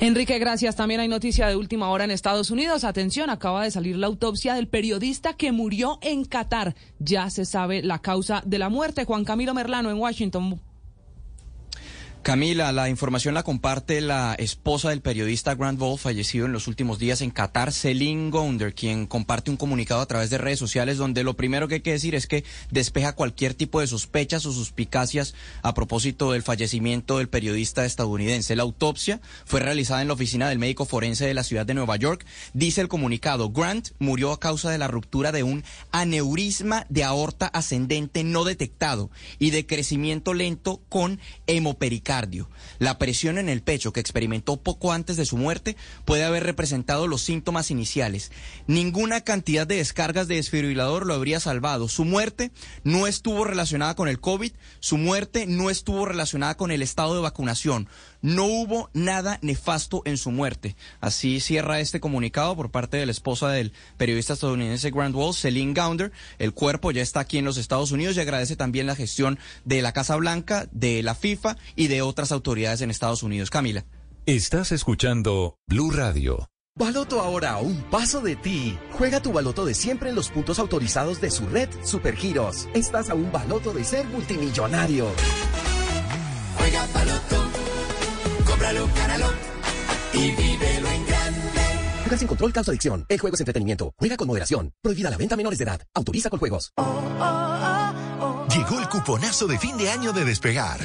Enrique, gracias. También hay noticia de última hora en Estados Unidos. Atención, acaba de salir la autopsia del periodista que murió en Qatar. Ya se sabe la causa de la muerte. Juan Camilo Merlano en Washington. Camila, la información la comparte la esposa del periodista Grant Wolf, fallecido en los últimos días en Qatar, Celine Gounder, quien comparte un comunicado a través de redes sociales donde lo primero que hay que decir es que despeja cualquier tipo de sospechas o suspicacias a propósito del fallecimiento del periodista estadounidense. La autopsia fue realizada en la oficina del médico forense de la ciudad de Nueva York. Dice el comunicado, Grant murió a causa de la ruptura de un aneurisma de aorta ascendente no detectado y de crecimiento lento con hemopericardia La presión en el pecho que experimentó poco antes de su muerte puede haber representado los síntomas iniciales. Ninguna cantidad de descargas de desfibrilador lo habría salvado. Su muerte no estuvo relacionada con el COVID, su muerte no estuvo relacionada con el estado de vacunación. No hubo nada nefasto en su muerte. Así cierra este comunicado por parte de la esposa del periodista estadounidense Grant Wall, Celine Gounder. El cuerpo ya está aquí en los Estados Unidos y agradece también la gestión de la Casa Blanca, de la FIFA y de otras autoridades en Estados Unidos. Camila. Estás escuchando Blue Radio. Baloto ahora a un paso de ti. Juega tu baloto de siempre en los puntos autorizados de su red Supergiros. Estás a un baloto de ser multimillonario. Juega Baloto, y vívelo en grande. Juega sin control, causa adicción. El juego es entretenimiento. Juega con moderación. Prohibida la venta a menores de edad. Autoriza con juegos. Llegó el cuponazo de fin de año de Despegar.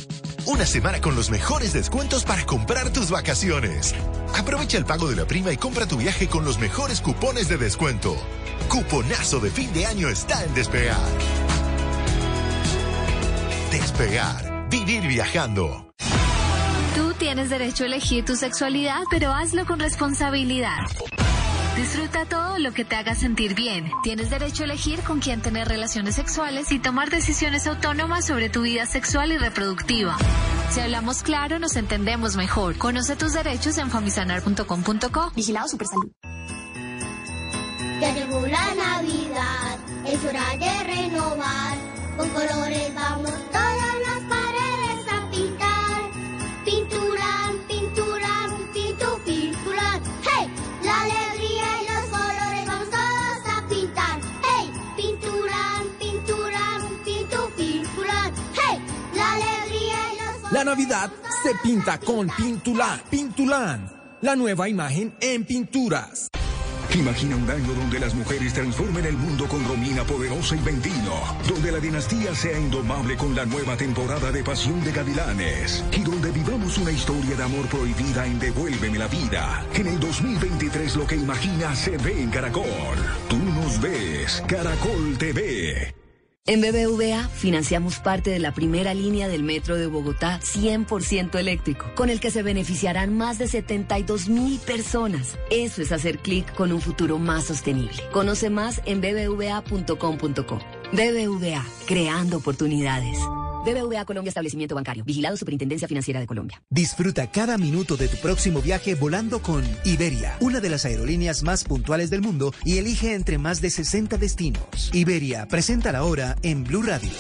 Una semana con los mejores descuentos para comprar tus vacaciones. Aprovecha el pago de la prima y compra tu viaje con los mejores cupones de descuento. Cuponazo de fin de año está en Despegar. Despegar. Vivir viajando. Tú tienes derecho a elegir tu sexualidad, pero hazlo con responsabilidad. Disfruta todo lo que te haga sentir bien. Tienes derecho a elegir con quién tener relaciones sexuales y tomar decisiones autónomas sobre tu vida sexual y reproductiva. Si hablamos claro, nos entendemos mejor. Conoce tus derechos en famisanar.com.co. Vigilado Supersalud. Ya llegó la Navidad, es hora de renovar. Con colores vamos todas La Navidad se pinta con Pintulán. Pintulán, la nueva imagen en pinturas. Imagina un año donde las mujeres transformen el mundo con Romina Poderosa y Ventino, donde la dinastía sea indomable con la nueva temporada de Pasión de Gavilanes y donde vivamos una historia de amor prohibida en Devuélveme la vida. En el 2023 lo que imagina se ve en Caracol. Tú nos ves, Caracol TV. En BBVA financiamos parte de la primera línea del metro de Bogotá 100% eléctrico, con el que se beneficiarán más de 72 mil personas. Eso es hacer clic con un futuro más sostenible. Conoce más en bbva.com.co. BBVA, creando oportunidades. BBVA Colombia Establecimiento Bancario. Vigilado Superintendencia Financiera de Colombia. Disfruta cada minuto de tu próximo viaje volando con Iberia, una de las aerolíneas más puntuales del mundo y elige entre más de 60 destinos. Iberia, presenta la hora en Blue Radio.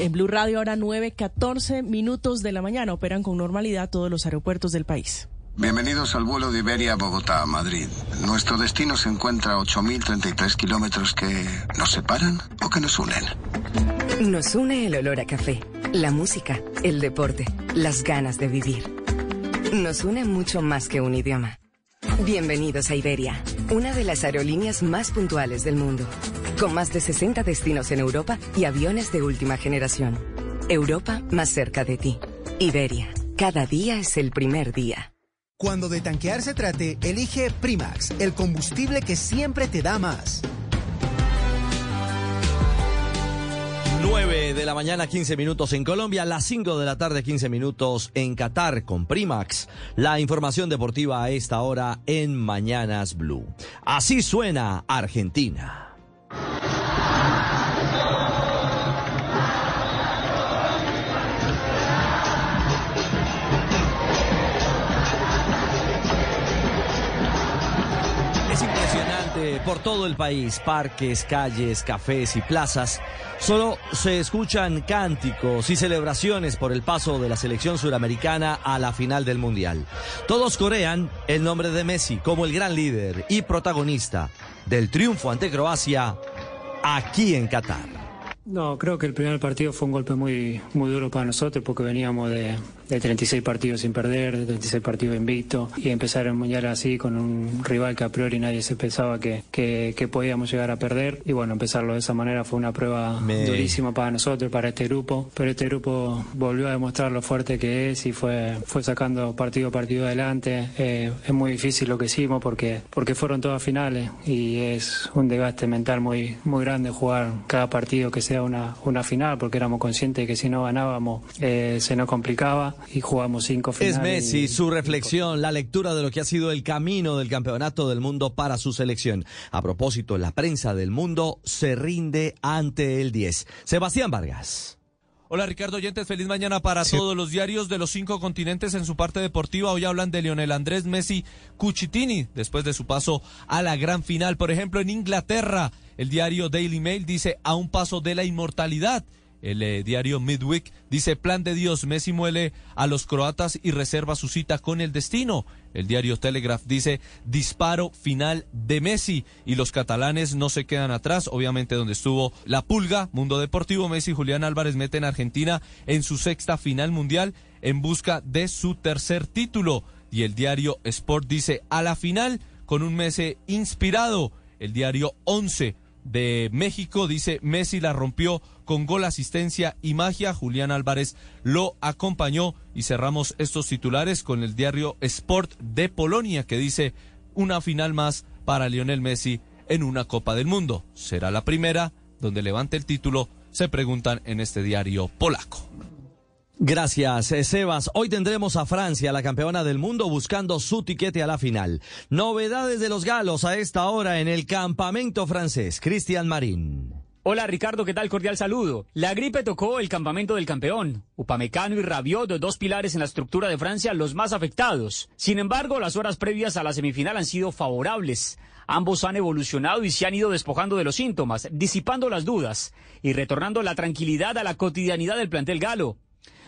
En Blue Radio ahora 9, 14 minutos de la mañana operan con normalidad todos los aeropuertos del país. Bienvenidos al vuelo de Iberia a Bogotá, Madrid. Nuestro destino se encuentra a 8.033 kilómetros que nos separan o que nos unen. Nos une el olor a café, la música, el deporte, las ganas de vivir. Nos une mucho más que un idioma. Bienvenidos a Iberia, una de las aerolíneas más puntuales del mundo, con más de 60 destinos en Europa y aviones de última generación. Europa más cerca de ti. Iberia, cada día es el primer día. Cuando de tanquear se trate, elige Primax, el combustible que siempre te da más. 9 de la mañana, 15 minutos en Colombia, las 5 de la tarde, 15 minutos en Qatar con Primax. La información deportiva a esta hora en Mañanas Blue. Así suena Argentina. Por todo el país, parques, calles, cafés y plazas. Solo se escuchan cánticos y celebraciones por el paso de la selección suramericana a la final del Mundial. Todos corean el nombre de Messi como el gran líder y protagonista del triunfo ante Croacia aquí en Qatar. No, creo que el primer partido fue un golpe muy, muy duro para nosotros porque veníamos de, de 36 partidos sin perder, de 36 partidos invicto y empezar el mundial así con un rival que a priori nadie se pensaba que, que, que podíamos llegar a perder. Y bueno, empezarlo de esa manera fue una prueba Me- durísima para nosotros, para este grupo, pero este grupo volvió a demostrar lo fuerte que es y fue, fue sacando partido a partido adelante. Eh, es muy difícil lo que hicimos porque, porque fueron todas finales y es un desgaste mental muy, muy grande jugar cada partido que sea una, una final porque éramos conscientes de que si no ganábamos eh, se nos complicaba y jugamos cinco finales. Es Messi, y- su reflexión, la lectura de lo que ha sido el camino del campeonato del mundo para su selección. A propósito, la prensa del mundo se rinde ante el 10. Sebastián Vargas. Hola Ricardo Oyentes, feliz mañana para todos los diarios de los cinco continentes en su parte deportiva. Hoy hablan de Lionel Andrés Messi Cucitini después de su paso a la gran final. Por ejemplo, en Inglaterra, el diario Daily Mail dice a un paso de la inmortalidad. El eh, diario Midweek dice plan de Dios, Messi muele a los croatas y reserva su cita con el destino. El diario Telegraph dice disparo final de Messi y los catalanes no se quedan atrás, obviamente donde estuvo la pulga, Mundo Deportivo, Messi y Julián Álvarez meten a Argentina en su sexta final mundial en busca de su tercer título. Y el diario Sport dice a la final con un Messi inspirado. El diario 11 de México dice Messi la rompió con gol, asistencia y magia. Julián Álvarez lo acompañó y cerramos estos titulares con el diario Sport de Polonia que dice una final más para Lionel Messi en una Copa del Mundo. Será la primera donde levante el título, se preguntan en este diario polaco. Gracias, eh, Sebas. Hoy tendremos a Francia, la campeona del mundo, buscando su tiquete a la final. Novedades de los galos a esta hora en el campamento francés. Cristian Marín. Hola Ricardo, ¿qué tal? Cordial saludo. La gripe tocó el campamento del campeón. Upamecano y Rabiot, dos pilares en la estructura de Francia, los más afectados. Sin embargo, las horas previas a la semifinal han sido favorables. Ambos han evolucionado y se han ido despojando de los síntomas, disipando las dudas y retornando la tranquilidad a la cotidianidad del plantel galo.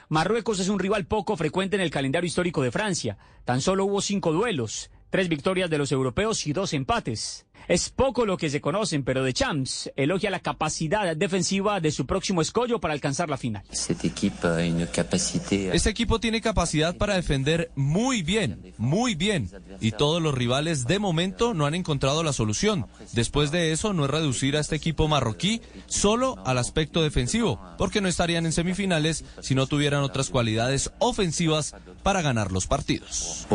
Marruecos es un rival poco frecuente en el calendario histórico de Francia. Tan solo hubo cinco duelos, tres victorias de los europeos y dos empates. Es poco lo que se conocen, pero de Champs elogia la capacidad defensiva de su próximo escollo para alcanzar la final. Este equipo tiene capacidad para defender muy bien, muy bien. Y todos los rivales de momento no han encontrado la solución. Después de eso, no es reducir a este equipo marroquí solo al aspecto defensivo, porque no estarían en semifinales si no tuvieran otras cualidades ofensivas para ganar los partidos.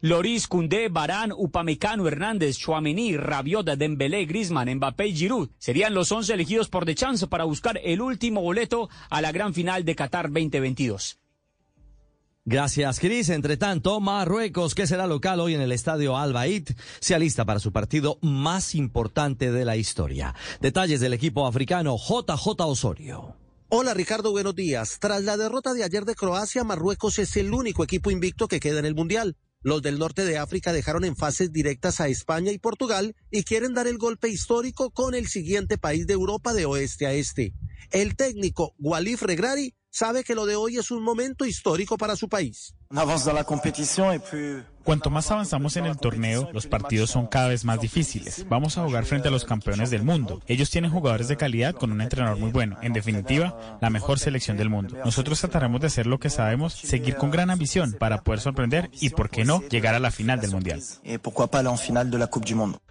Loris, Koundé, Barán, Upamecano, Hernández, Chouameni, Rabiot, Dembélé, Griezmann, Mbappé y Giroud serían los 11 elegidos por The Chance para buscar el último boleto a la gran final de Qatar 2022. Gracias, Cris. Entre tanto, Marruecos, que será local hoy en el estadio Al Bayt, se alista para su partido más importante de la historia. Detalles del equipo africano JJ Osorio. Hola Ricardo, buenos días. Tras la derrota de ayer de Croacia, Marruecos es el único equipo invicto que queda en el Mundial. Los del norte de África dejaron en fases directas a España y Portugal y quieren dar el golpe histórico con el siguiente país de Europa de oeste a este. El técnico Walif Regrari sabe que lo de hoy es un momento histórico para su país. Cuanto más avanzamos en el torneo, los partidos son cada vez más difíciles. Vamos a jugar frente a los campeones del mundo. Ellos tienen jugadores de calidad con un entrenador muy bueno. En definitiva, la mejor selección del mundo. Nosotros trataremos de hacer lo que sabemos, seguir con gran ambición para poder sorprender y, por qué no, llegar a la final del Mundial.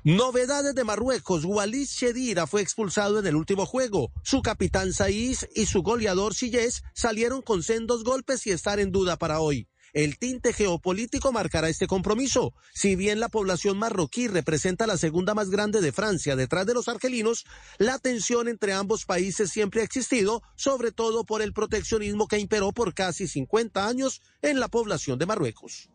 Novedades de Marruecos. Walid Shedira fue expulsado en el último juego. Su capitán Saiz y su goleador Sillés salieron con sendos golpes y estar en duda para hoy. El tinte geopolítico marcará este compromiso. Si bien la población marroquí representa la segunda más grande de Francia detrás de los argelinos, la tensión entre ambos países siempre ha existido, sobre todo por el proteccionismo que imperó por casi 50 años en la población de Marruecos.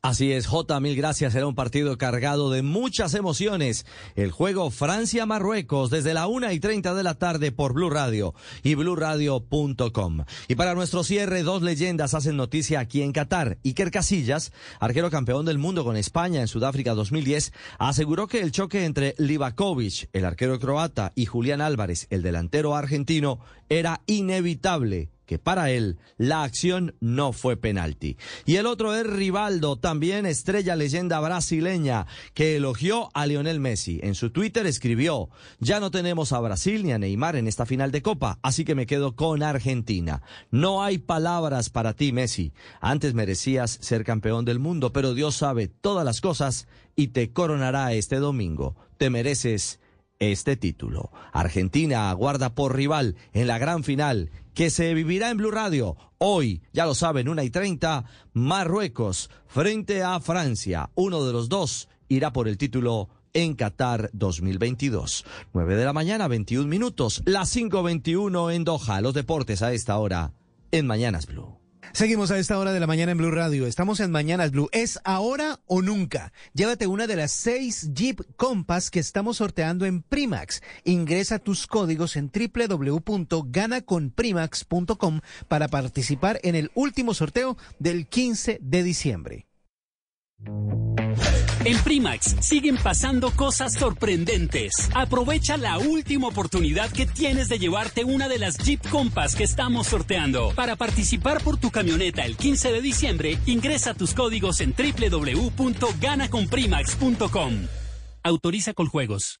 Así es, J, mil gracias. Será un partido cargado de muchas emociones. El juego Francia-Marruecos desde la una y treinta de la tarde por Blue Radio y BlueRadio.com. Y para nuestro cierre, dos leyendas hacen noticia aquí en Qatar. Iker Casillas, arquero campeón del mundo con España en Sudáfrica 2010, aseguró que el choque entre Livakovic, el arquero croata, y Julián Álvarez, el delantero argentino, era inevitable que para él la acción no fue penalti. Y el otro es Rivaldo, también estrella leyenda brasileña, que elogió a Lionel Messi. En su Twitter escribió, ya no tenemos a Brasil ni a Neymar en esta final de Copa, así que me quedo con Argentina. No hay palabras para ti, Messi. Antes merecías ser campeón del mundo, pero Dios sabe todas las cosas y te coronará este domingo. Te mereces este título. Argentina aguarda por rival en la gran final que se vivirá en Blue Radio. Hoy, ya lo saben, una y treinta, Marruecos frente a Francia. Uno de los dos irá por el título en Qatar 2022. 9 de la mañana, 21 minutos. Las 5.21 en Doha. Los deportes a esta hora en Mañanas Blue. Seguimos a esta hora de la mañana en Blue Radio. Estamos en Mañanas Blue. ¿Es ahora o nunca? Llévate una de las seis Jeep Compass que estamos sorteando en Primax. Ingresa tus códigos en www.ganaconprimax.com para participar en el último sorteo del 15 de diciembre. En Primax siguen pasando cosas sorprendentes. Aprovecha la última oportunidad que tienes de llevarte una de las Jeep Compass que estamos sorteando. Para participar por tu camioneta el 15 de diciembre, ingresa tus códigos en www.ganaconprimax.com. Autoriza con juegos.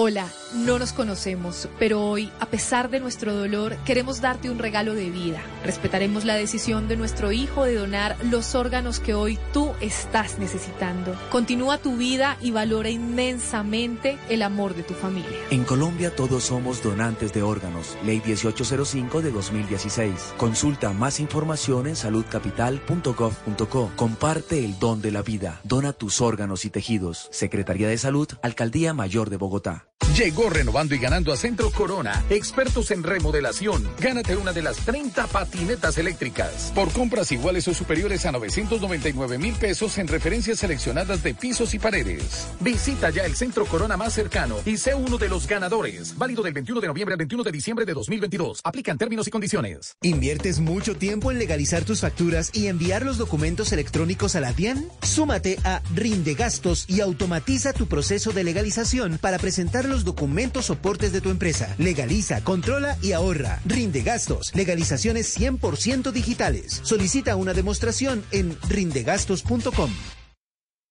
Hola, no nos conocemos, pero hoy, a pesar de nuestro dolor, queremos darte un regalo de vida. Respetaremos la decisión de nuestro hijo de donar los órganos que hoy tú estás necesitando. Continúa tu vida y valora inmensamente el amor de tu familia. En Colombia todos somos donantes de órganos. Ley 1805 de 2016. Consulta más información en saludcapital.gov.co. Comparte el don de la vida. Dona tus órganos y tejidos. Secretaría de Salud, Alcaldía Mayor de Bogotá. Llegó renovando y ganando a Centro Corona, expertos en remodelación. Gánate una de las 30 patinetas eléctricas. Por compras iguales o superiores a 999 mil pesos en referencias seleccionadas de pisos y paredes. Visita ya el Centro Corona más cercano y sé uno de los ganadores. Válido del 21 de noviembre al 21 de diciembre de 2022. Aplican términos y condiciones. ¿Inviertes mucho tiempo en legalizar tus facturas y enviar los documentos electrónicos a la DIAN? Súmate a Rinde Gastos y automatiza tu proceso de legalización para presentar los documentos soportes de tu empresa. Legaliza, controla y ahorra. Rinde Gastos. Legalizaciones 100% digitales. Solicita una demostración en rindegastos.com.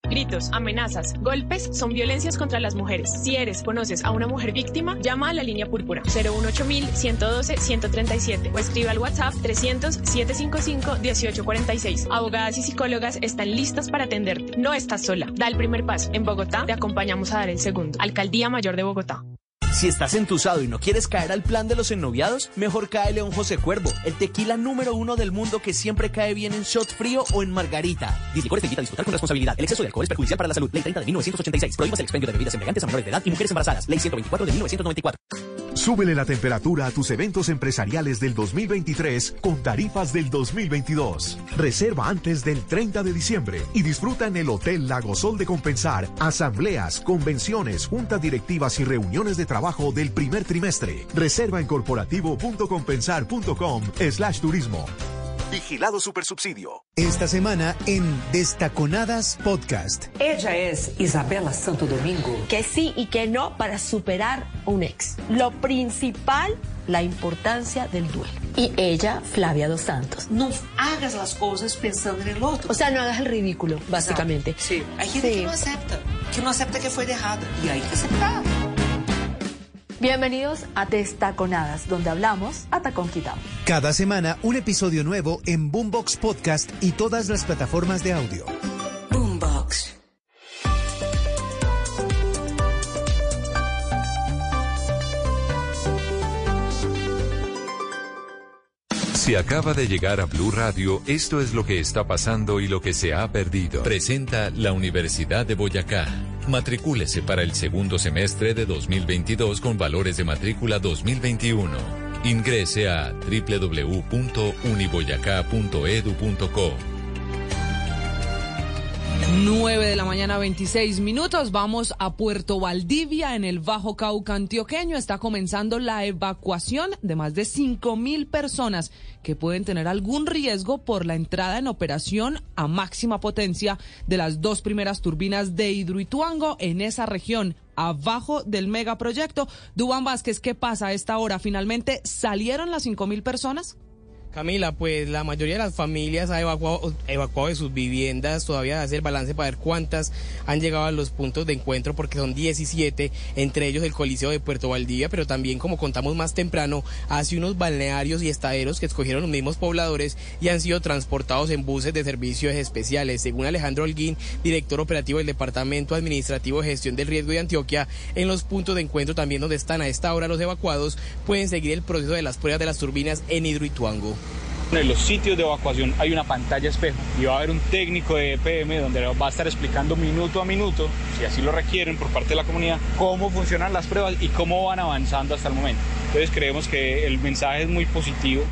Gritos, amenazas, golpes son violencias contra las mujeres. Si eres, conoces a una mujer víctima, llama a la línea púrpura 018-112-137 o escribe al WhatsApp 300-755-1846. Abogadas y psicólogas están listas para atenderte. No estás sola. Da el primer paso. En Bogotá te acompañamos a dar el segundo. Alcaldía Mayor de Bogotá. Si estás entusado y no quieres caer al plan de los ennoviados, mejor cae León José Cuervo, el tequila número uno del mundo que siempre cae bien en shot frío o en margarita. Dislicores te invita a disfrutar con responsabilidad. El exceso de alcohol es perjudicial para la salud. Ley 30 de 1986. Prohíbas el expendio de bebidas embriagantes a menores de edad y mujeres embarazadas. Ley 124 de 1994. Súbele la temperatura a tus eventos empresariales del 2023 con tarifas del 2022. Reserva antes del 30 de diciembre y disfruta en el Hotel Lago Sol de Compensar asambleas, convenciones, juntas directivas y reuniones de trabajo del primer trimestre. Reserva en corporativo.compensar.com slash turismo. Vigilado Supersubsidio. Esta semana en Destaconadas Podcast. Ella es Isabela Santo Domingo. Que sí y que no para superar un ex. Lo principal, la importancia del duelo. Y ella, Flavia Dos Santos. No hagas las cosas pensando en el otro. O sea, no hagas el ridículo, básicamente. Sí. Hay gente Sí. que no acepta, que no acepta que fue dejada. Y hay que aceptar. Bienvenidos a Destaconadas, donde hablamos a tacón quitado. Cada semana un episodio nuevo en Boombox Podcast y todas las plataformas de audio. Boombox. Si acaba de llegar a Blue Radio, esto es lo que está pasando y lo que se ha perdido. Presenta la Universidad de Boyacá. Matricúlese para el segundo semestre de 2022 con valores de matrícula 2021. Ingrese a www.uniboyacá.edu.co. 9 de la mañana, 26 minutos. Vamos a Puerto Valdivia, en el Bajo Cauca antioqueño. Está comenzando la evacuación de más de 5 mil personas que pueden tener algún riesgo por la entrada en operación a máxima potencia de las dos primeras turbinas de Hidroituango en esa región abajo del megaproyecto. Dubán Vázquez, ¿qué pasa a esta hora? ¿Finalmente salieron las 5 mil personas? Camila, pues la mayoría de las familias ha evacuado, evacuado de sus viviendas, todavía hace el balance para ver cuántas han llegado a los puntos de encuentro, porque son 17, entre ellos el Coliseo de Puerto Valdivia, pero también, como contamos más temprano, hace unos balnearios y estaderos que escogieron los mismos pobladores y han sido transportados en buses de servicios especiales. Según Alejandro Holguín, director operativo del Departamento Administrativo de Gestión del Riesgo de Antioquia, en los puntos de encuentro también donde están a esta hora los evacuados, pueden seguir el proceso de las pruebas de las turbinas en Hidroituango. En los sitios de evacuación hay una pantalla espejo y va a haber un técnico de EPM donde va a estar explicando minuto a minuto, si así lo requieren por parte de la comunidad, cómo funcionan las pruebas y cómo van avanzando hasta el momento. Entonces creemos que el mensaje es muy positivo.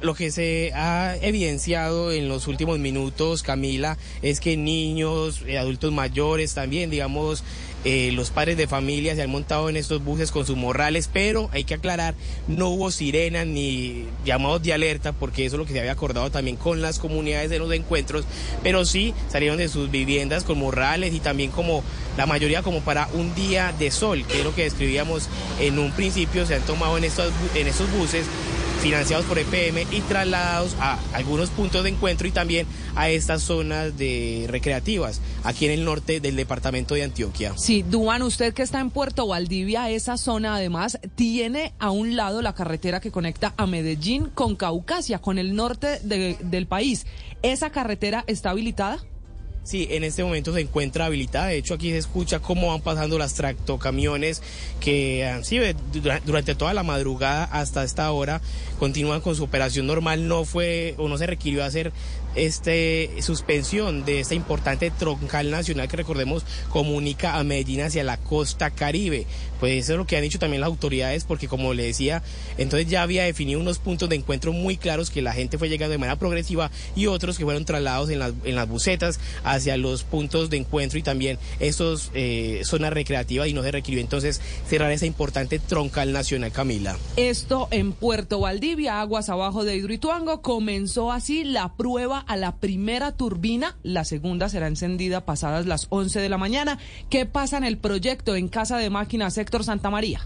Lo que se ha evidenciado en los últimos minutos, Camila, es que niños, eh, adultos mayores también, digamos, eh, los padres de familia se han montado en estos buses con sus morrales, pero hay que aclarar, no hubo sirenas ni llamados de alerta, porque eso es lo que se había acordado también con las comunidades de los encuentros, pero sí salieron de sus viviendas con morrales y también como la mayoría como para un día de sol, que es lo que describíamos en un principio, se han tomado en estos, en estos buses financiados por EPM y trasladados a algunos puntos de encuentro y también a estas zonas de recreativas aquí en el norte del departamento de Antioquia. Duan, usted que está en Puerto Valdivia, esa zona además tiene a un lado la carretera que conecta a Medellín con Caucasia, con el norte de- del país. ¿Esa carretera está habilitada? Sí, en este momento se encuentra habilitada. De hecho, aquí se escucha cómo van pasando las tractocamiones que han sido dura- durante toda la madrugada hasta esta hora continúan con su operación normal. No fue o no se requirió hacer este suspensión de esta importante troncal nacional que recordemos comunica a Medellín hacia la costa caribe. Pues eso es lo que han dicho también las autoridades porque como le decía, entonces ya había definido unos puntos de encuentro muy claros que la gente fue llegando de manera progresiva y otros que fueron trasladados en las, en las bucetas hacia los puntos de encuentro y también estos eh, zonas recreativas y no se requirió entonces cerrar esa importante troncal nacional, Camila. Esto en Puerto Valdivia, aguas abajo de Hidroituango, comenzó así la prueba a la primera turbina. La segunda será encendida pasadas las 11 de la mañana. ¿Qué pasa en el proyecto en Casa de Máquinas Santa María?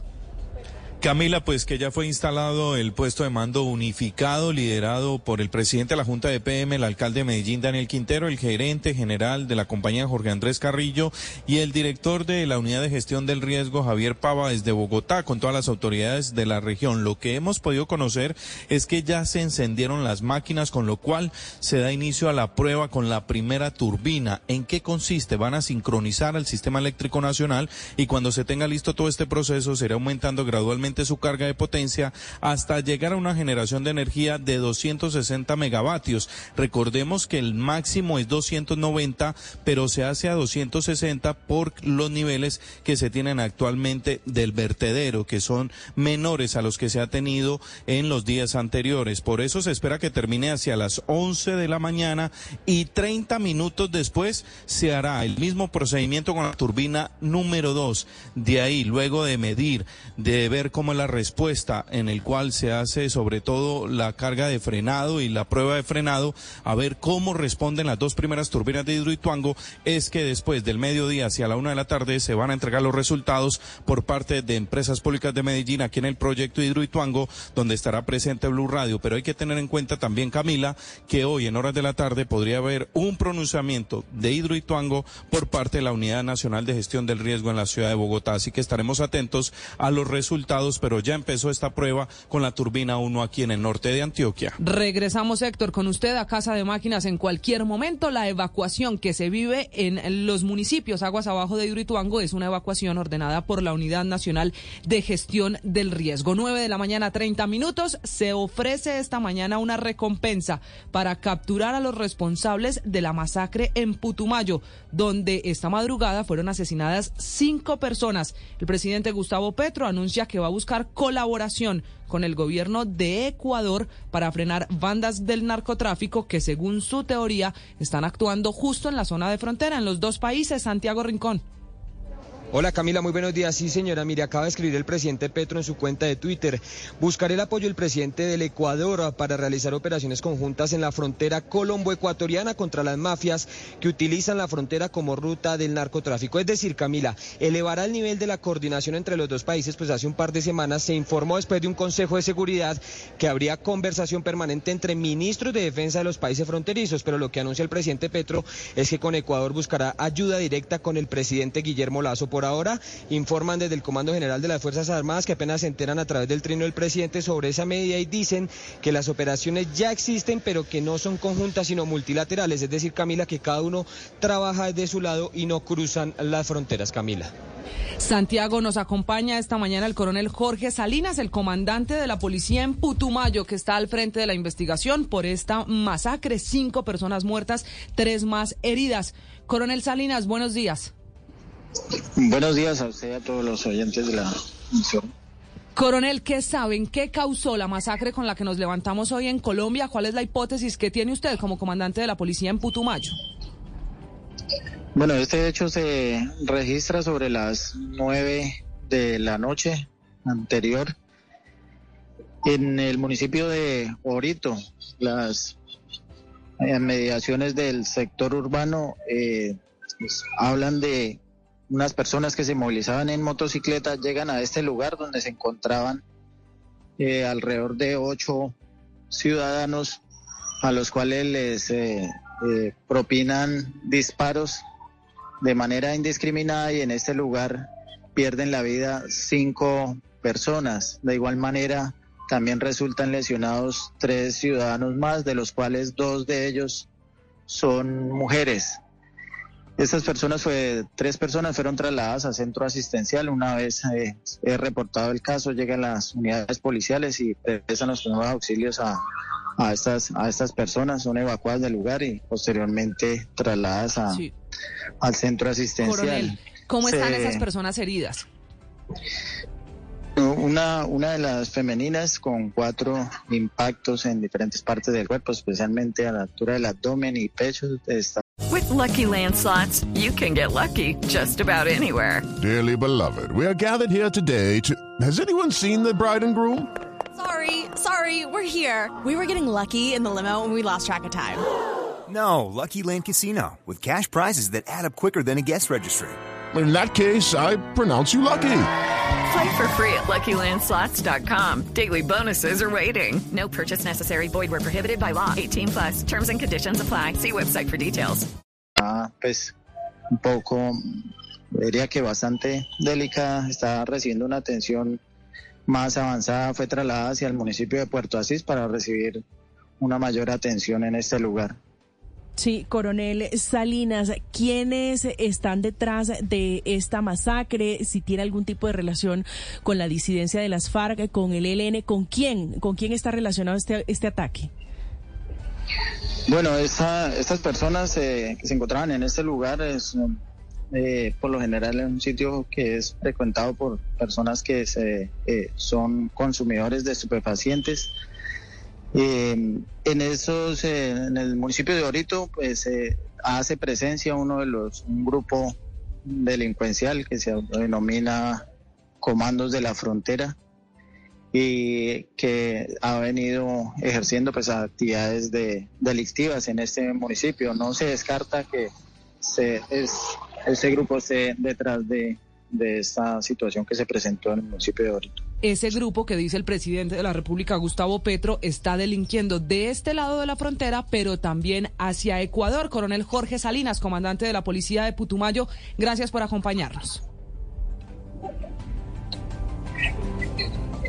Camila, pues que ya fue instalado el puesto de mando unificado liderado por el presidente de la Junta de PM, el alcalde de Medellín, Daniel Quintero, el gerente general de la compañía, Jorge Andrés Carrillo, y el director de la Unidad de Gestión del Riesgo, Javier Pava, desde Bogotá, con todas las autoridades de la región. Lo que hemos podido conocer es que ya se encendieron las máquinas, con lo cual se da inicio a la prueba con la primera turbina. ¿En qué consiste? Van a sincronizar al sistema eléctrico nacional y cuando se tenga listo todo este proceso, será aumentando gradualmente su carga de potencia hasta llegar a una generación de energía de 260 megavatios. Recordemos que el máximo es 290, pero se hace a 260 por los niveles que se tienen actualmente del vertedero, que son menores a los que se ha tenido en los días anteriores. Por eso se espera que termine hacia las 11 de la mañana y 30 minutos después se hará el mismo procedimiento con la turbina número 2. De ahí, luego de medir, de ver cómo es la respuesta en el cual se hace sobre todo la carga de frenado y la prueba de frenado, a ver cómo responden las dos primeras turbinas de Hidroituango, es que después del mediodía hacia la una de la tarde se van a entregar los resultados por parte de empresas públicas de Medellín aquí en el proyecto Hidroituango, donde estará presente Blue Radio. Pero hay que tener en cuenta también, Camila, que hoy en horas de la tarde podría haber un pronunciamiento de Hidroituango por parte de la Unidad Nacional de Gestión del Riesgo en la ciudad de Bogotá. Así que estaremos atentos a los resultados pero ya empezó esta prueba con la turbina 1 aquí en el norte de Antioquia. Regresamos, Héctor, con usted a Casa de Máquinas en cualquier momento. La evacuación que se vive en los municipios aguas abajo de Hidroituango es una evacuación ordenada por la Unidad Nacional de Gestión del Riesgo. 9 de la mañana, 30 minutos. Se ofrece esta mañana una recompensa para capturar a los responsables de la masacre en Putumayo, donde esta madrugada fueron asesinadas cinco personas. El presidente Gustavo Petro anuncia que va a buscar colaboración con el gobierno de Ecuador para frenar bandas del narcotráfico que, según su teoría, están actuando justo en la zona de frontera en los dos países. Santiago Rincón. Hola Camila, muy buenos días. Sí señora, mire, acaba de escribir el presidente Petro en su cuenta de Twitter. Buscar el apoyo del presidente del Ecuador para realizar operaciones conjuntas en la frontera colombo-ecuatoriana contra las mafias que utilizan la frontera como ruta del narcotráfico. Es decir, Camila, elevará el nivel de la coordinación entre los dos países, pues hace un par de semanas se informó después de un Consejo de Seguridad que habría conversación permanente entre ministros de defensa de los países fronterizos, pero lo que anuncia el presidente Petro es que con Ecuador buscará ayuda directa con el presidente Guillermo Lazo por ahora informan desde el Comando General de las Fuerzas Armadas que apenas se enteran a través del trino del presidente sobre esa medida y dicen que las operaciones ya existen, pero que no son conjuntas, sino multilaterales. Es decir, Camila, que cada uno trabaja desde su lado y no cruzan las fronteras, Camila. Santiago nos acompaña esta mañana el coronel Jorge Salinas, el comandante de la policía en Putumayo, que está al frente de la investigación por esta masacre. Cinco personas muertas, tres más heridas. Coronel Salinas, buenos días. Buenos días a usted y a todos los oyentes de la emisión. Coronel, ¿qué saben? ¿Qué causó la masacre con la que nos levantamos hoy en Colombia? ¿Cuál es la hipótesis que tiene usted como comandante de la policía en Putumayo? Bueno, este hecho se registra sobre las nueve de la noche anterior en el municipio de Orito. Las mediaciones del sector urbano eh, pues, hablan de unas personas que se movilizaban en motocicleta llegan a este lugar donde se encontraban eh, alrededor de ocho ciudadanos a los cuales les eh, eh, propinan disparos de manera indiscriminada y en este lugar pierden la vida cinco personas. De igual manera, también resultan lesionados tres ciudadanos más, de los cuales dos de ellos son mujeres. Estas personas fue, tres personas fueron trasladadas a centro asistencial. Una vez eh, he reportado el caso, llegan las unidades policiales y prestan los primeros auxilios a, a estas, a estas personas, son evacuadas del lugar y posteriormente trasladadas a, al centro asistencial. Coronel, ¿cómo están Se- esas personas heridas? Una, una de las femeninas con cuatro impactos en diferentes partes del cuerpo, especialmente a la altura del abdomen y pecho, está With Lucky Land slots, you can get lucky just about anywhere. Dearly beloved, we are gathered here today to. Has anyone seen the bride and groom? Sorry, sorry, we're here. We were getting lucky in the limo and we lost track of time. No, Lucky Land Casino, with cash prizes that add up quicker than a guest registry. In that case, I pronounce you lucky. Play for free at LuckyLandSlots.com. Daily bonuses are waiting. No purchase necessary. Void were prohibited by law. 18 plus. Terms and conditions apply. See website for details. pues un poco, diría que bastante delicada, está recibiendo una atención más avanzada, fue trasladada hacia el municipio de Puerto Asís para recibir una mayor atención en este lugar. Sí, coronel Salinas, ¿quiénes están detrás de esta masacre? Si tiene algún tipo de relación con la disidencia de las FARC, con el ELN, ¿con quién? ¿Con quién está relacionado este, este ataque? Bueno, esta- estas personas eh, que se encontraban en este lugar es eh, por lo general es un sitio que es frecuentado por personas que se, eh, son consumidores de estupefacientes. Eh, en esos, eh, en el municipio de Orito, pues eh, hace presencia uno de los, un grupo delincuencial que se denomina Comandos de la Frontera y que ha venido ejerciendo pues actividades de, delictivas en este municipio. No se descarta que se, es, ese grupo esté detrás de, de esta situación que se presentó en el municipio de Orito. Ese grupo que dice el presidente de la República, Gustavo Petro, está delinquiendo de este lado de la frontera, pero también hacia Ecuador. Coronel Jorge Salinas, comandante de la policía de Putumayo, gracias por acompañarnos.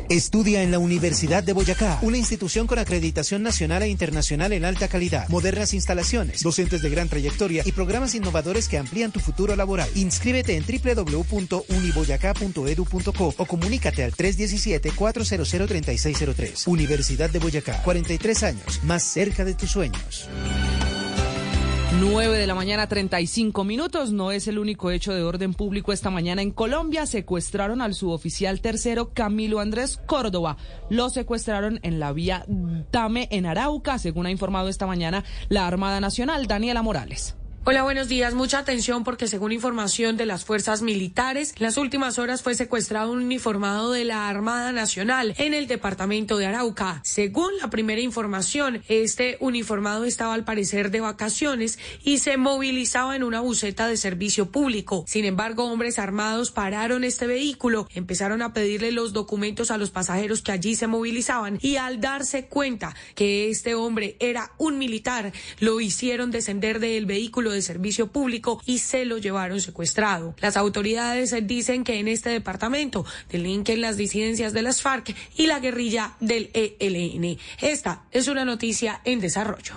Estudia en la Universidad de Boyacá, una institución con acreditación nacional e internacional en alta calidad, modernas instalaciones, docentes de gran trayectoria y programas innovadores que amplían tu futuro laboral. Inscríbete en www.uniboyacá.edu.co o comunícate al 317-400-3603. Universidad de Boyacá, 43 años, más cerca de tus sueños. 9 de la mañana, 35 minutos. No es el único hecho de orden público esta mañana en Colombia. Secuestraron al suboficial tercero Camilo Andrés Córdoba. Lo secuestraron en la vía Tame en Arauca, según ha informado esta mañana la Armada Nacional. Daniela Morales. Hola, buenos días. Mucha atención porque según información de las fuerzas militares, en las últimas horas fue secuestrado un uniformado de la Armada Nacional en el departamento de Arauca. Según la primera información, este uniformado estaba al parecer de vacaciones y se movilizaba en una buseta de servicio público. Sin embargo, hombres armados pararon este vehículo, empezaron a pedirle los documentos a los pasajeros que allí se movilizaban y al darse cuenta que este hombre era un militar, lo hicieron descender del vehículo de servicio público y se lo llevaron secuestrado. Las autoridades dicen que en este departamento delinquen las disidencias de las FARC y la guerrilla del ELN. Esta es una noticia en desarrollo.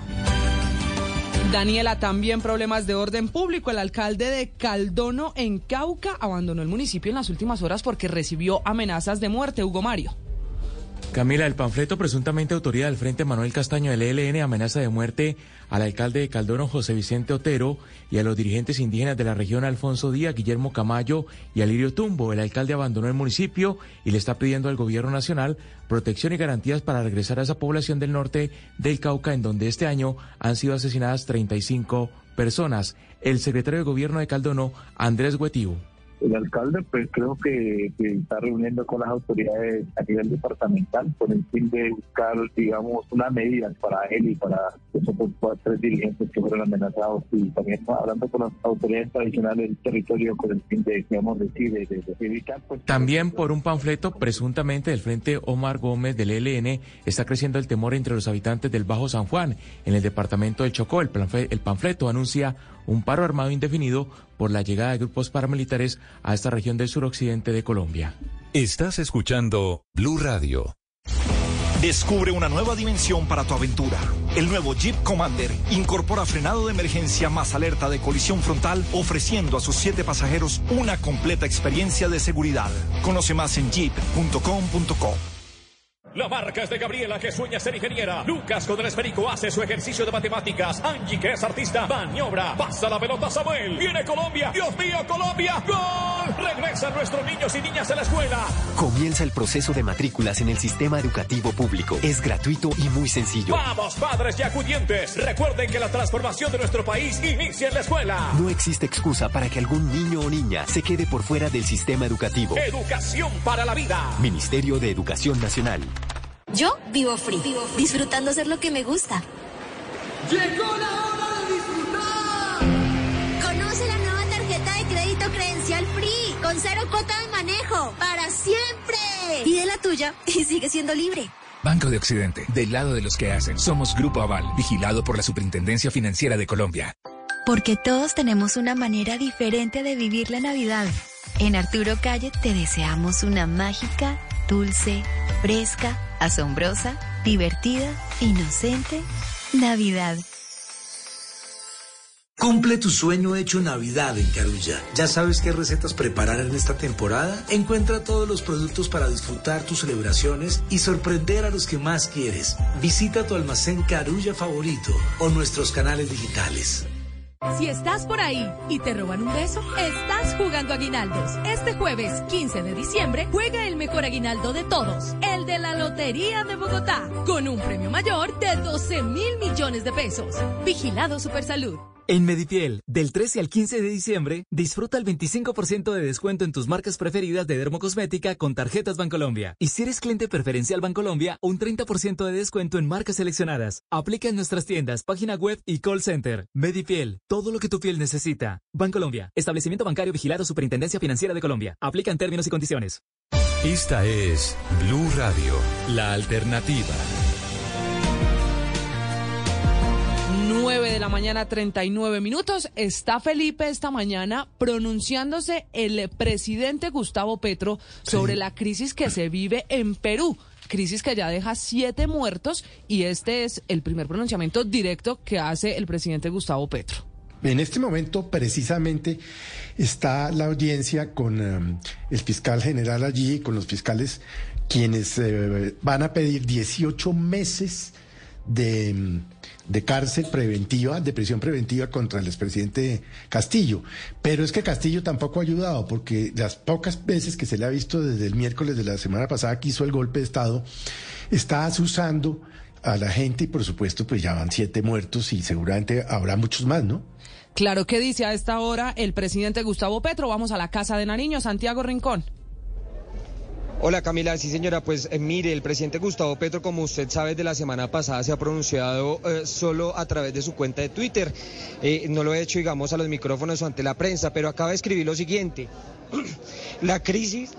Daniela, también problemas de orden público. El alcalde de Caldono, en Cauca, abandonó el municipio en las últimas horas porque recibió amenazas de muerte. Hugo Mario. Camila, el panfleto presuntamente autoría del Frente Manuel Castaño del ELN amenaza de muerte al alcalde de Caldono, José Vicente Otero, y a los dirigentes indígenas de la región, Alfonso Díaz, Guillermo Camayo y Alirio Tumbo. El alcalde abandonó el municipio y le está pidiendo al gobierno nacional protección y garantías para regresar a esa población del norte del Cauca, en donde este año han sido asesinadas 35 personas. El secretario de gobierno de Caldono, Andrés Huetiu el alcalde pues creo que, está reuniendo con las autoridades a nivel departamental con el fin de buscar digamos una medida para él y para esos tres dirigentes que fueron amenazados y también hablando con las autoridades tradicionales del territorio con el fin de digamos decir de, evitar pues también por un panfleto presuntamente del frente Omar Gómez del ELN está creciendo el temor entre los habitantes del Bajo San Juan en el departamento del Chocó. El panfleto anuncia un paro armado indefinido por la llegada de grupos paramilitares a esta región del suroccidente de Colombia. Estás escuchando Blue Radio. Descubre una nueva dimensión para tu aventura. El nuevo Jeep Commander incorpora frenado de emergencia más alerta de colisión frontal, ofreciendo a sus siete pasajeros una completa experiencia de seguridad. Conoce más en jeep.com.co. La marca es de Gabriela, que sueña ser ingeniera. Lucas con el esférico hace su ejercicio de matemáticas. Angie, que es artista, maniobra. Pasa la pelota Samuel. Viene Colombia. Dios mío, Colombia. ¡Gol! Regresan nuestros niños y niñas a la escuela. Comienza el proceso de matrículas en el sistema educativo público. Es gratuito y muy sencillo. Vamos, padres y acudientes. Recuerden que la transformación de nuestro país inicia en la escuela. No existe excusa para que algún niño o niña se quede por fuera del sistema educativo. Educación para la vida. Ministerio de Educación Nacional. Yo vivo free, disfrutando hacer lo que me gusta. ¡Llegó la hora de disfrutar! Conoce la nueva tarjeta de crédito credencial free, con cero cuota de manejo, para siempre. Pide la tuya y sigue siendo libre. Banco de Occidente, del lado de los que hacen. Somos Grupo Aval, vigilado por la Superintendencia Financiera de Colombia. Porque todos tenemos una manera diferente de vivir la Navidad. En Arturo Calle te deseamos una mágica, dulce, fresca, asombrosa, divertida, inocente Navidad. Cumple tu sueño hecho Navidad en Carulla. ¿Ya sabes qué recetas preparar en esta temporada? Encuentra todos los productos para disfrutar tus celebraciones y sorprender a los que más quieres. Visita tu almacén Carulla favorito o nuestros canales digitales. Si estás por ahí y te roban un beso, estás jugando aguinaldos. Este jueves 15 de diciembre juega el mejor aguinaldo de todos, el de la Lotería de Bogotá, con un premio mayor de 12 mil millones de pesos. Vigilado Supersalud. En Medipiel, del 13 al 15 de diciembre, disfruta el 25% de descuento en tus marcas preferidas de dermocosmética con tarjetas Bancolombia. Y si eres cliente preferencial Bancolombia, un 30% de descuento en marcas seleccionadas. Aplica en nuestras tiendas, página web y call center. Medipiel, todo lo que tu piel necesita. Bancolombia, establecimiento bancario vigilado Superintendencia Financiera de Colombia. Aplica en términos y condiciones. Esta es Blue Radio, la alternativa. De la la mañana, 39 minutos. Está Felipe esta mañana pronunciándose el presidente Gustavo Petro sobre la crisis que se vive en Perú. Crisis que ya deja siete muertos y este es el primer pronunciamiento directo que hace el presidente Gustavo Petro. En este momento, precisamente, está la audiencia con eh, el fiscal general allí, con los fiscales, quienes eh, van a pedir 18 meses de, de, cárcel preventiva, de prisión preventiva contra el expresidente Castillo. Pero es que Castillo tampoco ha ayudado, porque las pocas veces que se le ha visto desde el miércoles de la semana pasada que hizo el golpe de Estado, está asusando a la gente y por supuesto pues ya van siete muertos y seguramente habrá muchos más, ¿no? Claro que dice a esta hora el presidente Gustavo Petro. Vamos a la Casa de Nariño, Santiago Rincón. Hola Camila, sí señora, pues eh, mire, el presidente Gustavo Petro, como usted sabe, de la semana pasada se ha pronunciado eh, solo a través de su cuenta de Twitter. Eh, no lo he hecho, digamos, a los micrófonos o ante la prensa, pero acaba de escribir lo siguiente. la crisis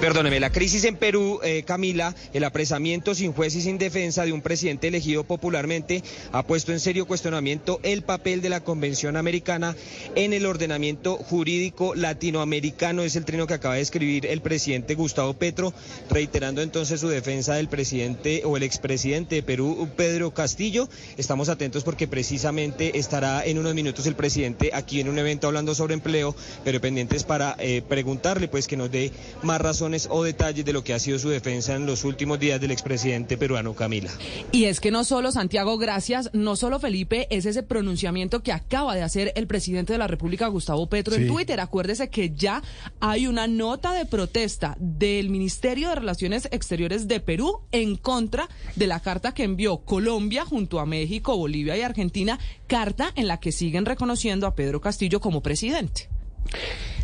Perdóneme, la crisis en Perú, eh, Camila, el apresamiento sin juez y sin defensa de un presidente elegido popularmente ha puesto en serio cuestionamiento el papel de la Convención Americana en el ordenamiento jurídico latinoamericano. Es el trino que acaba de escribir el presidente Gustavo Petro, reiterando entonces su defensa del presidente o el expresidente de Perú, Pedro Castillo. Estamos atentos porque precisamente estará en unos minutos el presidente aquí en un evento hablando sobre empleo, pero pendientes para eh, preguntarle pues que nos dé más razón o detalles de lo que ha sido su defensa en los últimos días del expresidente peruano Camila. Y es que no solo Santiago, gracias, no solo Felipe, es ese pronunciamiento que acaba de hacer el presidente de la República, Gustavo Petro, en Twitter. Acuérdese que ya hay una nota de protesta del Ministerio de Relaciones Exteriores de Perú en contra de la carta que envió Colombia junto a México, Bolivia y Argentina, carta en la que siguen reconociendo a Pedro Castillo como presidente.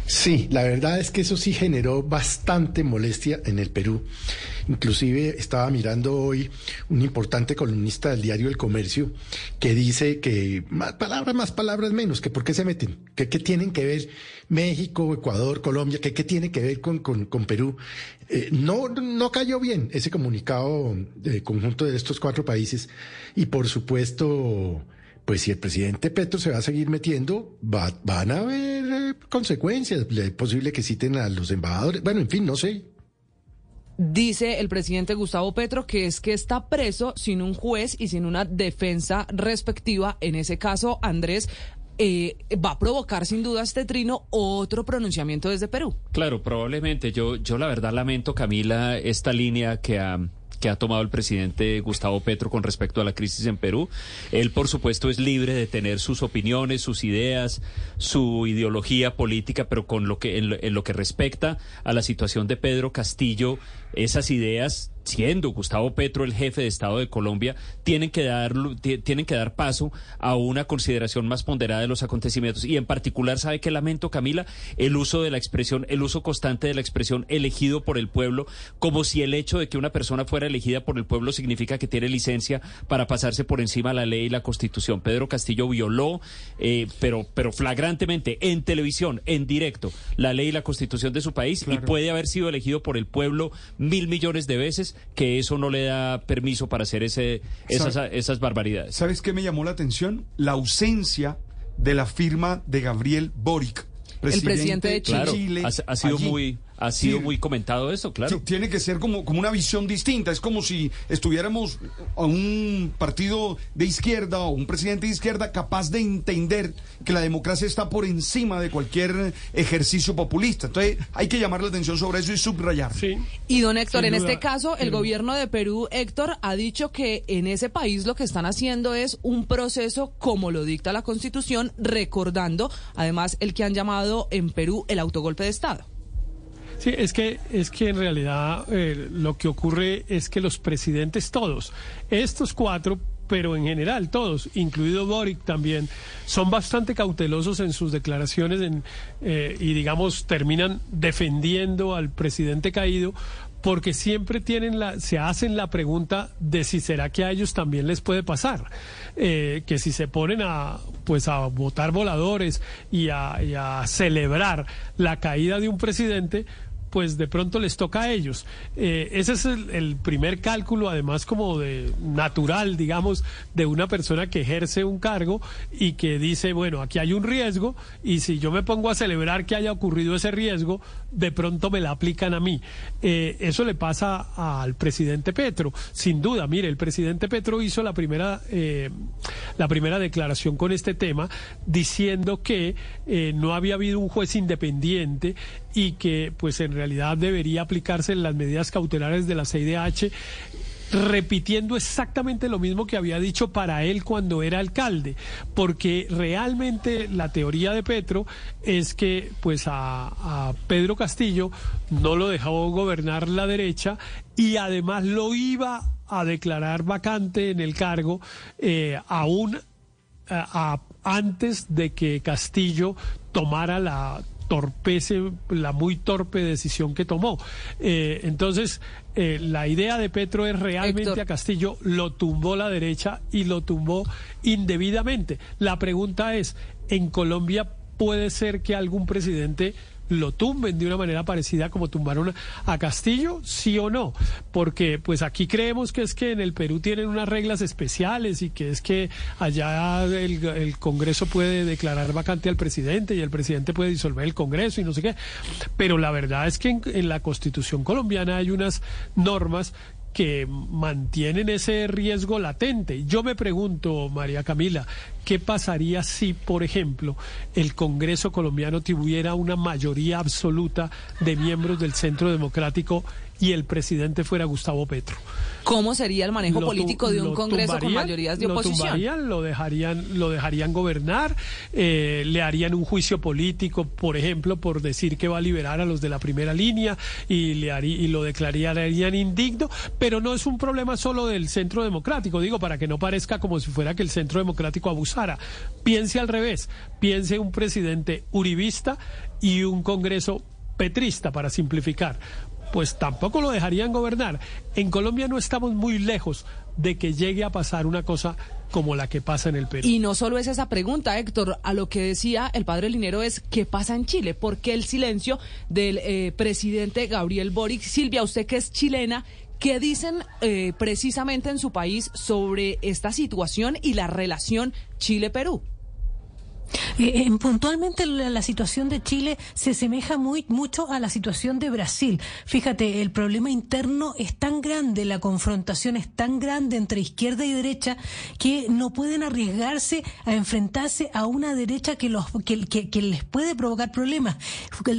Sí, la verdad es que eso sí generó bastante molestia en el Perú. Inclusive estaba mirando hoy un importante columnista del diario El Comercio que dice que más palabras, más palabras menos, que por qué se meten, que qué tienen que ver México, Ecuador, Colombia, que qué tiene que ver con, con, con Perú. Eh, no, no cayó bien ese comunicado de conjunto de estos cuatro países y por supuesto pues si el presidente Petro se va a seguir metiendo, van a haber eh, consecuencias. Es posible que citen a los embajadores. Bueno, en fin, no sé. Dice el presidente Gustavo Petro que es que está preso sin un juez y sin una defensa respectiva. En ese caso, Andrés, eh, va a provocar sin duda este trino otro pronunciamiento desde Perú. Claro, probablemente. Yo, yo la verdad lamento, Camila, esta línea que ha que ha tomado el presidente Gustavo Petro con respecto a la crisis en Perú. Él, por supuesto, es libre de tener sus opiniones, sus ideas, su ideología política, pero con lo que en lo que respecta a la situación de Pedro Castillo, esas ideas siendo Gustavo Petro el jefe de Estado de Colombia, tienen que dar, tienen que dar paso a una consideración más ponderada de los acontecimientos. Y en particular, ¿sabe qué lamento, Camila? El uso de la expresión, el uso constante de la expresión elegido por el pueblo, como si el hecho de que una persona fuera elegida por el pueblo significa que tiene licencia para pasarse por encima de la ley y la constitución. Pedro Castillo violó, eh, pero, pero flagrantemente, en televisión, en directo, la ley y la constitución de su país y puede haber sido elegido por el pueblo mil millones de veces que eso no le da permiso para hacer ese, esas, esas barbaridades. ¿Sabes qué me llamó la atención? La ausencia de la firma de Gabriel Boric. el presidente de Chile. ha, sido muy ha sido muy comentado eso, claro. tiene que ser como, como una visión distinta. Es como si estuviéramos a un partido de izquierda o un presidente de izquierda capaz de entender que la democracia está por encima de cualquier ejercicio populista. Entonces hay que llamar la atención sobre eso y subrayar. Sí. Y don Héctor, en este caso, el gobierno de Perú, Héctor, ha dicho que en ese país lo que están haciendo es un proceso como lo dicta la Constitución, recordando además el que han llamado en Perú el autogolpe de Estado. Sí, es que, es que en realidad eh, lo que ocurre es que los presidentes todos, estos cuatro, pero en general todos, incluido Boric también, son bastante cautelosos en sus declaraciones eh, y digamos terminan defendiendo al presidente caído porque siempre tienen la, se hacen la pregunta de si será que a ellos también les puede pasar, eh, que si se ponen a pues a votar voladores y a celebrar la caída de un presidente, pues de pronto les toca a ellos. Eh, ese es el, primer cálculo, además como de natural, digamos, de una persona que ejerce un cargo y que dice, bueno, aquí hay un riesgo y si yo me pongo a celebrar que haya ocurrido ese riesgo, de pronto me la aplican a mí. Eh, eso le pasa al presidente Petro, sin duda. Mire, el presidente Petro hizo la primera, eh, la primera declaración con este tema diciendo que no había habido un juez independiente y que pues en realidad debería aplicarse las medidas cautelares de la CIDH repitiendo exactamente lo mismo que había dicho para él cuando era alcalde, porque realmente la teoría de Petro es que pues a, Pedro Castillo no lo dejó gobernar la derecha y además lo iba a declarar vacante en el cargo eh, aún antes de que Castillo tomara la torpece la muy torpe decisión que tomó. Eh, entonces, eh, la idea de Petro es realmente a Castillo lo tumbó la derecha y lo tumbó indebidamente. La pregunta es, ¿en Colombia puede ser que algún presidente lo tumben de una manera parecida como tumbaron a Castillo, sí o no, porque pues aquí creemos que es que en el Perú tienen unas reglas especiales y que es que allá el, Congreso puede declarar vacante al presidente y el presidente puede disolver el Congreso y no sé qué, pero la verdad es que en la Constitución colombiana hay unas normas que mantienen ese riesgo latente. Yo me pregunto, María Camila, ¿qué pasaría si, por ejemplo, el Congreso colombiano tuviera una mayoría absoluta de miembros del Centro Democrático y el presidente fuera Gustavo Petro. ¿Cómo sería el manejo político de un Congreso con mayorías de oposición? Lo lo dejarían, lo dejarían gobernar, eh, le harían un juicio político, por ejemplo, por decir que va a liberar a los de la primera línea y, le y lo declararían indigno, pero no es un problema solo del Centro Democrático, digo, para que no parezca como si fuera que el Centro Democrático abusara. Piense al revés, piense un presidente uribista y un Congreso petrista, para simplificar pues tampoco lo dejarían gobernar. En Colombia no estamos muy lejos de que llegue a pasar una cosa como la que pasa en el Perú. Y no solo es esa pregunta, Héctor, a lo que decía el padre Linero es ¿qué pasa en Chile? ¿Por qué el silencio del eh, presidente Gabriel Boric? Silvia, usted que es chilena, ¿qué dicen eh, precisamente en su país sobre esta situación y la relación Chile-Perú? Eh, puntualmente la, situación de Chile se asemeja muy mucho a la situación de Brasil. Fíjate, el problema interno es tan grande, la confrontación es tan grande entre izquierda y derecha que no pueden arriesgarse a enfrentarse a una derecha que los que, que, les puede provocar problemas.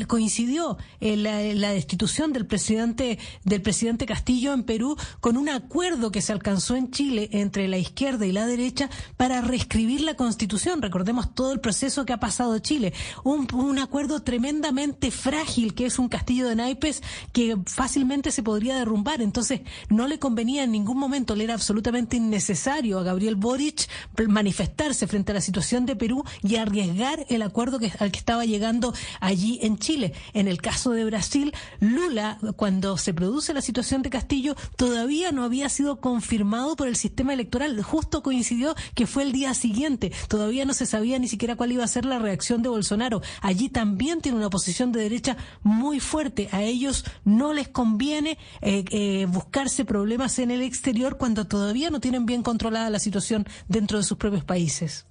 Coincidió eh, la, la destitución del presidente del presidente Castillo en Perú con un acuerdo que se alcanzó en Chile entre la izquierda y la derecha para reescribir la Constitución. Recordemos todo el proceso que ha pasado Chile. Un, acuerdo tremendamente frágil que es un castillo de naipes que fácilmente se podría derrumbar. Entonces, no le convenía en ningún momento, le era absolutamente innecesario a Gabriel Boric manifestarse frente a la situación de Perú y arriesgar el acuerdo que, al que estaba llegando allí en Chile. En el caso de Brasil, Lula, cuando se produce la situación de Castillo, todavía no había sido confirmado por el sistema electoral. Justo coincidió que fue el día siguiente. Todavía no se sabía ni siquiera cuál iba a ser la reacción de Bolsonaro. Allí también tiene una posición de derecha muy fuerte. A ellos no les conviene eh, eh, buscarse problemas en el exterior cuando todavía no tienen bien controlada la situación dentro de sus propios países.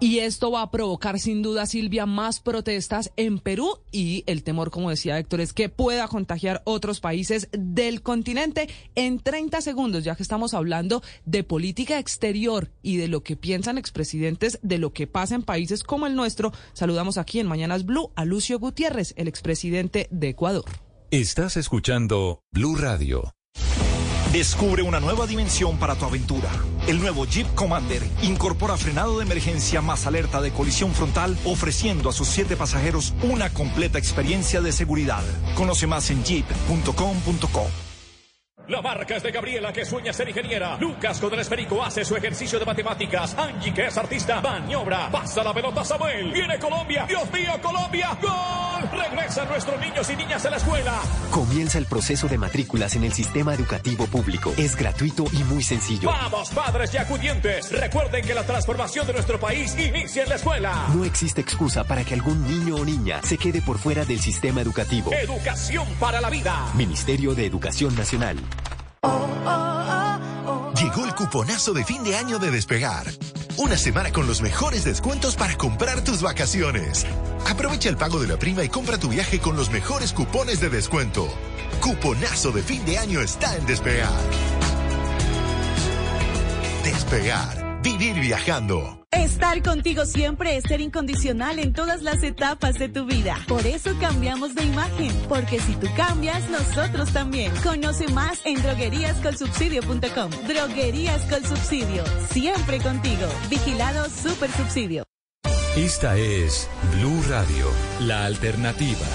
Y esto va a provocar sin duda, Silvia, más protestas en Perú y el temor, como decía Héctor, es que pueda contagiar otros países del continente. En 30 segundos, ya que estamos hablando de política exterior y de lo que piensan expresidentes de lo que pasa en países como el nuestro, saludamos aquí en Mañanas Blue a Lucio Gutiérrez, el expresidente de Ecuador. Estás escuchando Blue Radio. Descubre una nueva dimensión para tu aventura. El nuevo Jeep Commander incorpora frenado de emergencia más alerta de colisión frontal, ofreciendo a sus siete pasajeros una completa experiencia de seguridad. Conoce más en jeep.com.co. La marca es de Gabriela que sueña ser ingeniera. Lucas con el esférico hace su ejercicio de matemáticas. Angie que es artista. Maniobra. Pasa la pelota Samuel. Viene Colombia. Dios mío, Colombia. ¡Gol! Regresan nuestros niños y niñas a la escuela. Comienza el proceso de matrículas en el sistema educativo público. Es gratuito y muy sencillo. Vamos, padres y acudientes. Recuerden que la transformación de nuestro país inicia en la escuela. No existe excusa para que algún niño o niña se quede por fuera del sistema educativo. Educación para la vida. Ministerio de Educación Nacional. Llegó el cuponazo de fin de año de Despegar. Una semana con los mejores descuentos para comprar tus vacaciones. Aprovecha el pago de la prima y compra tu viaje con los mejores cupones de descuento. Cuponazo de fin de año está en Despegar. Despegar. Vivir viajando. Estar contigo siempre es ser incondicional en todas las etapas de tu vida. Por eso cambiamos de imagen, porque si tú cambias, nosotros también. Conoce más en drogueríascolsubsidio.com. Droguerías con subsidio, siempre contigo. Vigilado Super Subsidio. Esta es Blue Radio, la alternativa.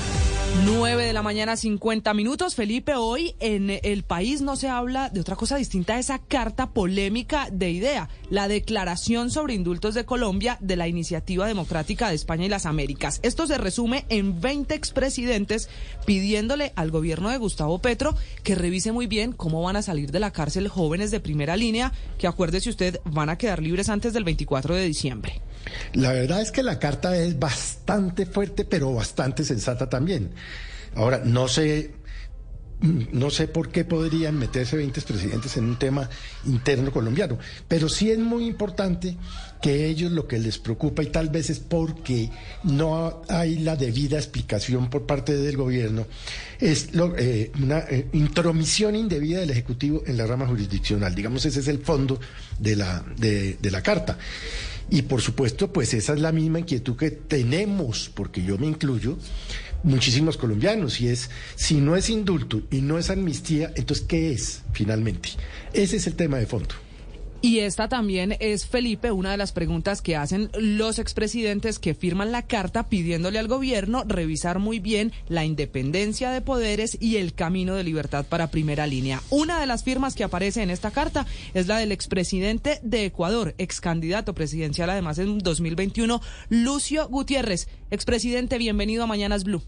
9 de la mañana, 50 minutos. Felipe, hoy en el país no se habla de otra cosa distinta a esa carta polémica de idea, la declaración sobre indultos de Colombia de la Iniciativa Democrática de España y las Américas. Esto se resume en 20 expresidentes pidiéndole al gobierno de Gustavo Petro que revise muy bien cómo van a salir de la cárcel jóvenes de primera línea, que acuérdese usted, van a quedar libres antes del 24 de diciembre. La verdad es que la carta es bastante fuerte, pero bastante sensata también. Ahora, no sé, no sé por qué podrían meterse 20 presidentes en un tema interno colombiano, pero sí es muy importante que ellos lo que les preocupa y tal vez es porque no hay la debida explicación por parte del gobierno, es eh, una eh, intromisión indebida del Ejecutivo en la rama jurisdiccional. Digamos, ese es el fondo de la, de la carta. Y por supuesto, pues esa es la misma inquietud que tenemos, porque yo me incluyo, muchísimos colombianos, y es, si no es indulto y no es amnistía, entonces, ¿qué es finalmente? Ese es el tema de fondo. Y esta también es, Felipe, una de las preguntas que hacen los expresidentes que firman la carta pidiéndole al gobierno revisar muy bien la independencia de poderes y el camino de libertad para primera línea. Una de las firmas que aparece en esta carta es la del expresidente de Ecuador, ex candidato presidencial además en 2021, Lucio Gutiérrez. Expresidente, bienvenido a Mañanas Blue.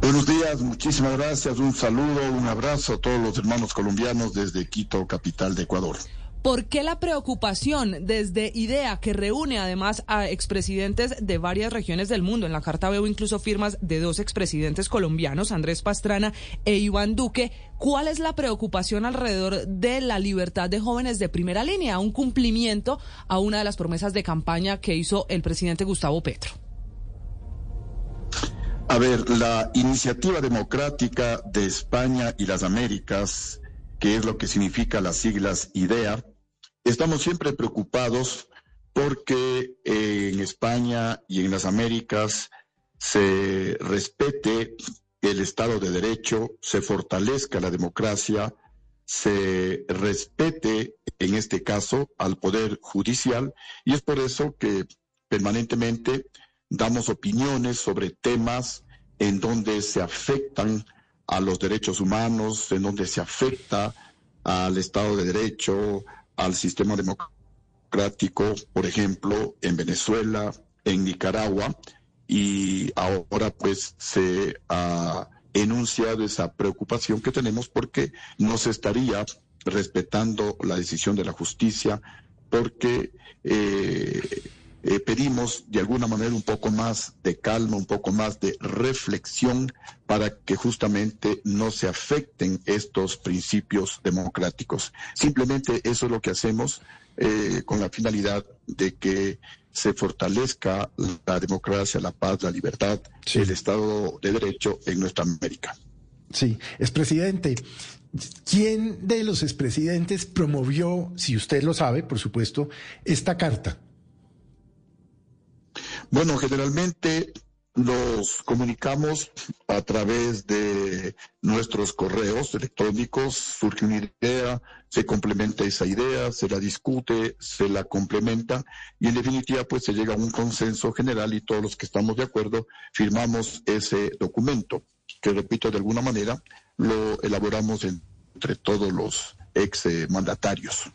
Buenos días, muchísimas gracias, un saludo, un abrazo a todos los hermanos colombianos desde Quito, capital de Ecuador. ¿Por qué la preocupación desde IDEA, que reúne además a expresidentes de varias regiones del mundo? En la carta veo incluso firmas de dos expresidentes colombianos, Andrés Pastrana e Iván Duque. ¿Cuál es la preocupación alrededor de la libertad de jóvenes de primera línea? Un cumplimiento a una de las promesas de campaña que hizo el presidente Gustavo Petro. A ver, la iniciativa democrática de España y las Américas, que es lo que significa las siglas IDEA, estamos siempre preocupados porque eh, en España y en las Américas se respete el Estado de Derecho, se fortalezca la democracia, se respete, en este caso, al Poder Judicial, y es por eso que permanentemente damos opiniones sobre temas en donde se afectan a los derechos humanos, en donde se afecta al Estado de Derecho, al sistema democrático, por ejemplo, en Venezuela, en Nicaragua, y ahora pues se ha enunciado esa preocupación que tenemos porque no se estaría respetando la decisión de la justicia, porque eh, eh, pedimos de alguna manera un poco más de calma, un poco más de reflexión para que justamente no se afecten estos principios democráticos. Simplemente eso es lo que hacemos eh, con la finalidad de que se fortalezca la democracia, la paz, la libertad, el Estado de Derecho en nuestra América. Sí, es presidente. ¿Quién de los expresidentes promovió, si usted lo sabe, por supuesto, esta carta? Bueno, generalmente los comunicamos a través de nuestros correos electrónicos, surge una idea, se complementa esa idea, se la discute, se la complementa y en definitiva pues se llega a un consenso general y todos los que estamos de acuerdo firmamos ese documento que repito de alguna manera lo elaboramos entre todos los ex mandatarios.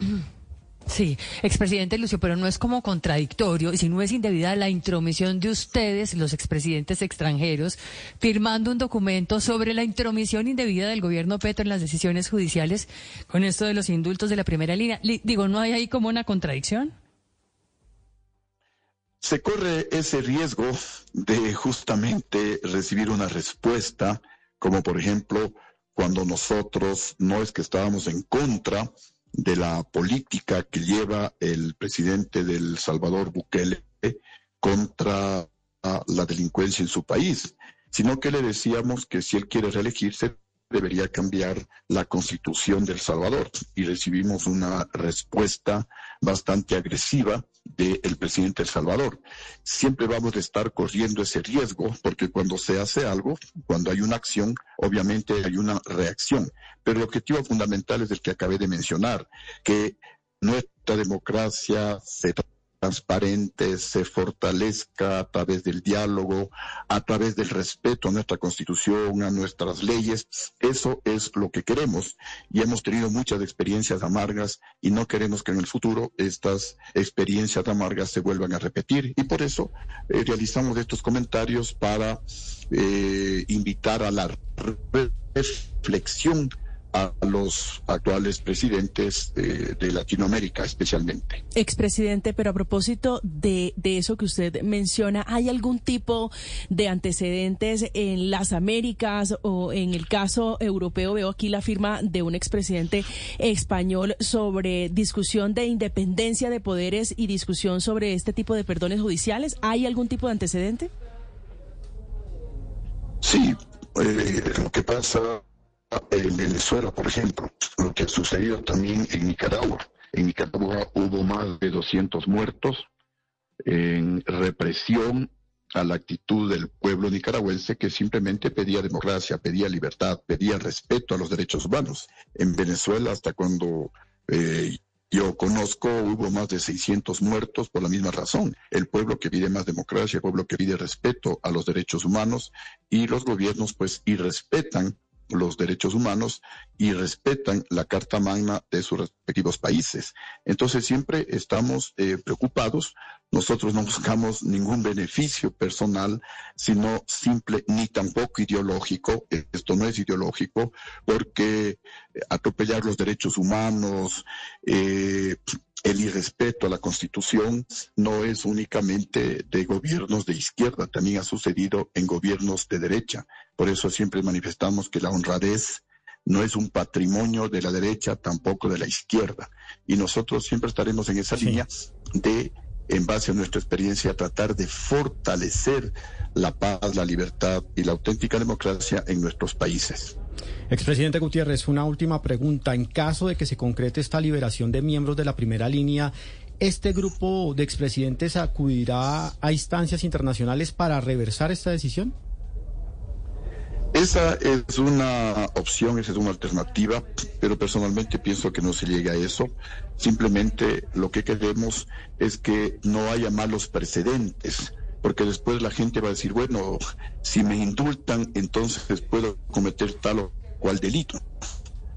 Sí, expresidente Lucio, pero no es como contradictorio, y si no es indebida la intromisión de ustedes, los expresidentes extranjeros, firmando un documento sobre la intromisión indebida del gobierno Petro en las decisiones judiciales con esto de los indultos de la primera línea. Digo, ¿no hay ahí como una contradicción? Se corre ese riesgo de justamente recibir una respuesta, como por ejemplo cuando nosotros no es que estábamos en contra de la política que lleva el presidente del Salvador Bukele contra la delincuencia en su país, sino que le decíamos que si él quiere reelegirse debería cambiar la constitución del Salvador y recibimos una respuesta bastante agresiva del presidente del Salvador. Siempre vamos a estar corriendo ese riesgo porque cuando se hace algo, cuando hay una acción, obviamente hay una reacción. Pero el objetivo fundamental es el que acabé de mencionar, que nuestra democracia se transparente, se fortalezca a través del diálogo, a través del respeto a nuestra constitución, a nuestras leyes. Eso es lo que queremos y hemos tenido muchas experiencias amargas y no queremos que en el futuro estas experiencias amargas se vuelvan a repetir y por eso eh, realizamos estos comentarios para eh, invitar a la reflexión a los actuales presidentes de, Latinoamérica especialmente. Expresidente, pero a propósito de, de, eso que usted menciona, ¿hay algún tipo de antecedentes en las Américas o en el caso europeo? Veo aquí la firma de un expresidente español sobre discusión de independencia de poderes y discusión sobre este tipo de perdones judiciales. ¿Hay algún tipo de antecedente? Sí, eh, lo que pasa en Venezuela, por ejemplo, lo que ha sucedido también en Nicaragua. En Nicaragua hubo más de 200 muertos en represión a la actitud del pueblo nicaragüense que simplemente pedía democracia, pedía libertad, pedía respeto a los derechos humanos. En Venezuela, hasta cuando eh, yo conozco, hubo más de 600 muertos por la misma razón. El pueblo que pide más democracia, el pueblo que pide respeto a los derechos humanos y los gobiernos pues irrespetan los derechos humanos y respetan la Carta Magna de sus respectivos países. Entonces siempre estamos eh, preocupados. Nosotros no buscamos ningún beneficio personal, sino simple ni tampoco ideológico. Esto no es ideológico porque atropellar los derechos humanos, eh, el irrespeto a la Constitución no es únicamente de gobiernos de izquierda, también ha sucedido en gobiernos de derecha. Por eso siempre manifestamos que la honradez no es un patrimonio de la derecha, tampoco de la izquierda. Y nosotros siempre estaremos en esa línea de, en base a nuestra experiencia, tratar de fortalecer la paz, la libertad y la auténtica democracia en nuestros países. Expresidente Gutiérrez, una última pregunta. En caso de que se concrete esta liberación de miembros de la primera línea, ¿este grupo de expresidentes acudirá a instancias internacionales para reversar esta decisión? Esa es una opción, esa es una alternativa, pero personalmente pienso que no se llegue a eso. Simplemente lo que queremos es que no haya malos precedentes porque después la gente va a decir, bueno, si me indultan, entonces puedo cometer tal o cual delito,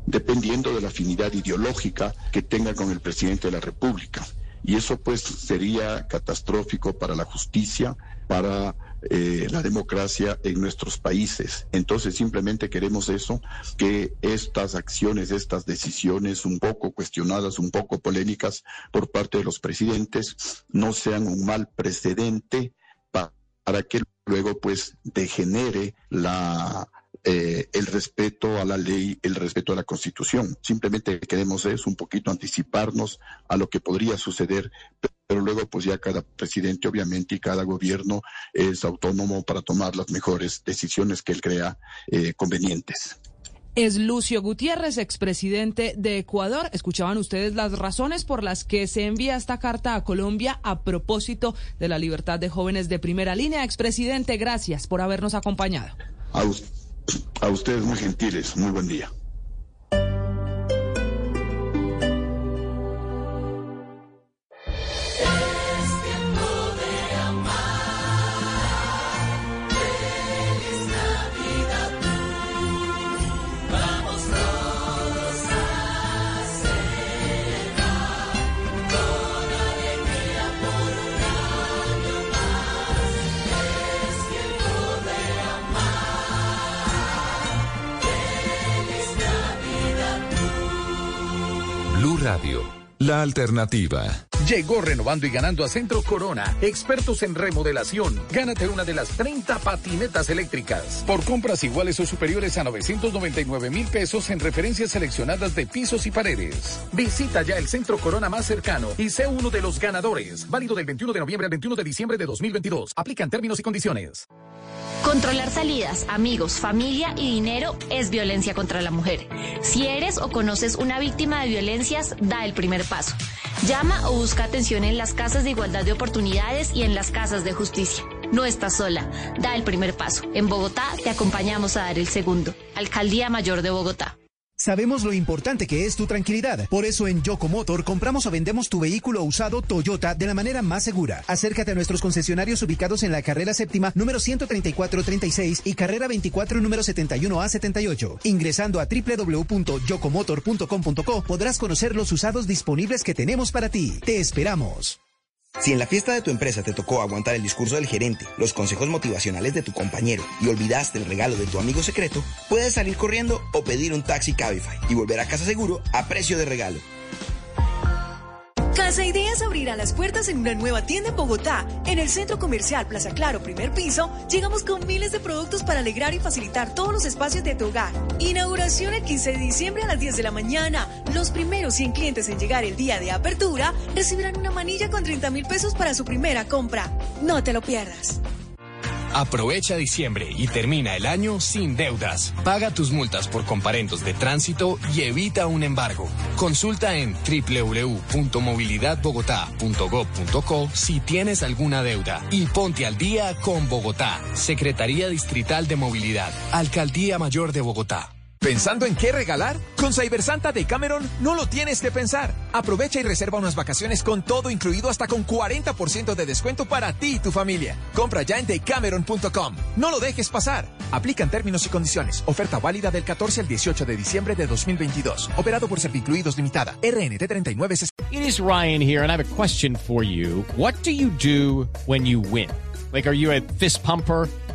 dependiendo de la afinidad ideológica que tenga con el presidente de la República. Y eso pues sería catastrófico para la justicia, para eh, la democracia en nuestros países. Entonces simplemente queremos eso, que estas acciones, estas decisiones un poco cuestionadas, un poco polémicas por parte de los presidentes, no sean un mal precedente para que luego pues degenere la eh, el respeto a la ley, el respeto a la constitución. Simplemente queremos es un poquito anticiparnos a lo que podría suceder, pero luego pues ya cada presidente obviamente y cada gobierno es autónomo para tomar las mejores decisiones que él crea eh, convenientes es Lucio Gutiérrez, expresidente de Ecuador. Escuchaban ustedes las razones por las que se envía esta carta a Colombia a propósito de la libertad de jóvenes de primera línea. Expresidente, gracias por habernos acompañado. A, ustedes muy gentiles, muy buen día. La alternativa. Llegó renovando y ganando a Centro Corona, expertos en remodelación. Gánate una de las 30 patinetas eléctricas. Por compras iguales o superiores a 999 mil pesos en referencias seleccionadas de pisos y paredes. Visita ya el Centro Corona más cercano y sé uno de los ganadores. Válido del 21 de noviembre al 21 de diciembre de 2022. Aplican términos y condiciones. Controlar salidas, amigos, familia y dinero es violencia contra la mujer. Si eres o conoces una víctima de violencias, da el primer paso. Llama o busca atención en las casas de igualdad de oportunidades y en las casas de justicia. No estás sola. Da el primer paso. En Bogotá te acompañamos a dar el segundo. Alcaldía Mayor de Bogotá. Sabemos lo importante que es tu tranquilidad. Por eso en Yocomotor compramos o vendemos tu vehículo usado Toyota de la manera más segura. Acércate a nuestros concesionarios ubicados en la carrera séptima número 13436 y carrera 24 número 71A78. Ingresando a www.yocomotor.com.co podrás conocer los usados disponibles que tenemos para ti. Te esperamos. Si en la fiesta de tu empresa te tocó aguantar el discurso del gerente, los consejos motivacionales de tu compañero y olvidaste el regalo de tu amigo secreto, puedes salir corriendo o pedir un taxi Cabify y volver a casa seguro a precio de regalo. Casa Ideas abrirá las puertas en una nueva tienda en Bogotá. En el Centro Comercial Plaza Claro, primer piso, llegamos con miles de productos para alegrar y facilitar todos los espacios de tu hogar. Inauguración el 15 de diciembre a las 10 de la mañana. Los primeros 100 clientes en llegar el día de apertura recibirán una manilla con 30 mil pesos para su primera compra. No te lo pierdas. Aprovecha diciembre y termina el año sin deudas. Paga tus multas por comparendos de tránsito y evita un embargo. Consulta en www.movilidadbogotá.gov.co si tienes alguna deuda y ponte al día con Bogotá. Secretaría Distrital de Movilidad. Alcaldía Mayor de Bogotá. ¿Pensando en qué regalar? Con Cybersanta de Cameron no lo tienes que pensar. Aprovecha y reserva unas vacaciones con todo incluido hasta con 40% de descuento para ti y tu familia. Compra ya en decameron.com. No lo dejes pasar. Aplican términos y condiciones. Oferta válida del 14 al 18 de diciembre de 2022. Operado por Servicluidos Limitada. RNT 39. It is Ryan here and I have a question for you. What do you do when you win? Like, are you a fist pumper?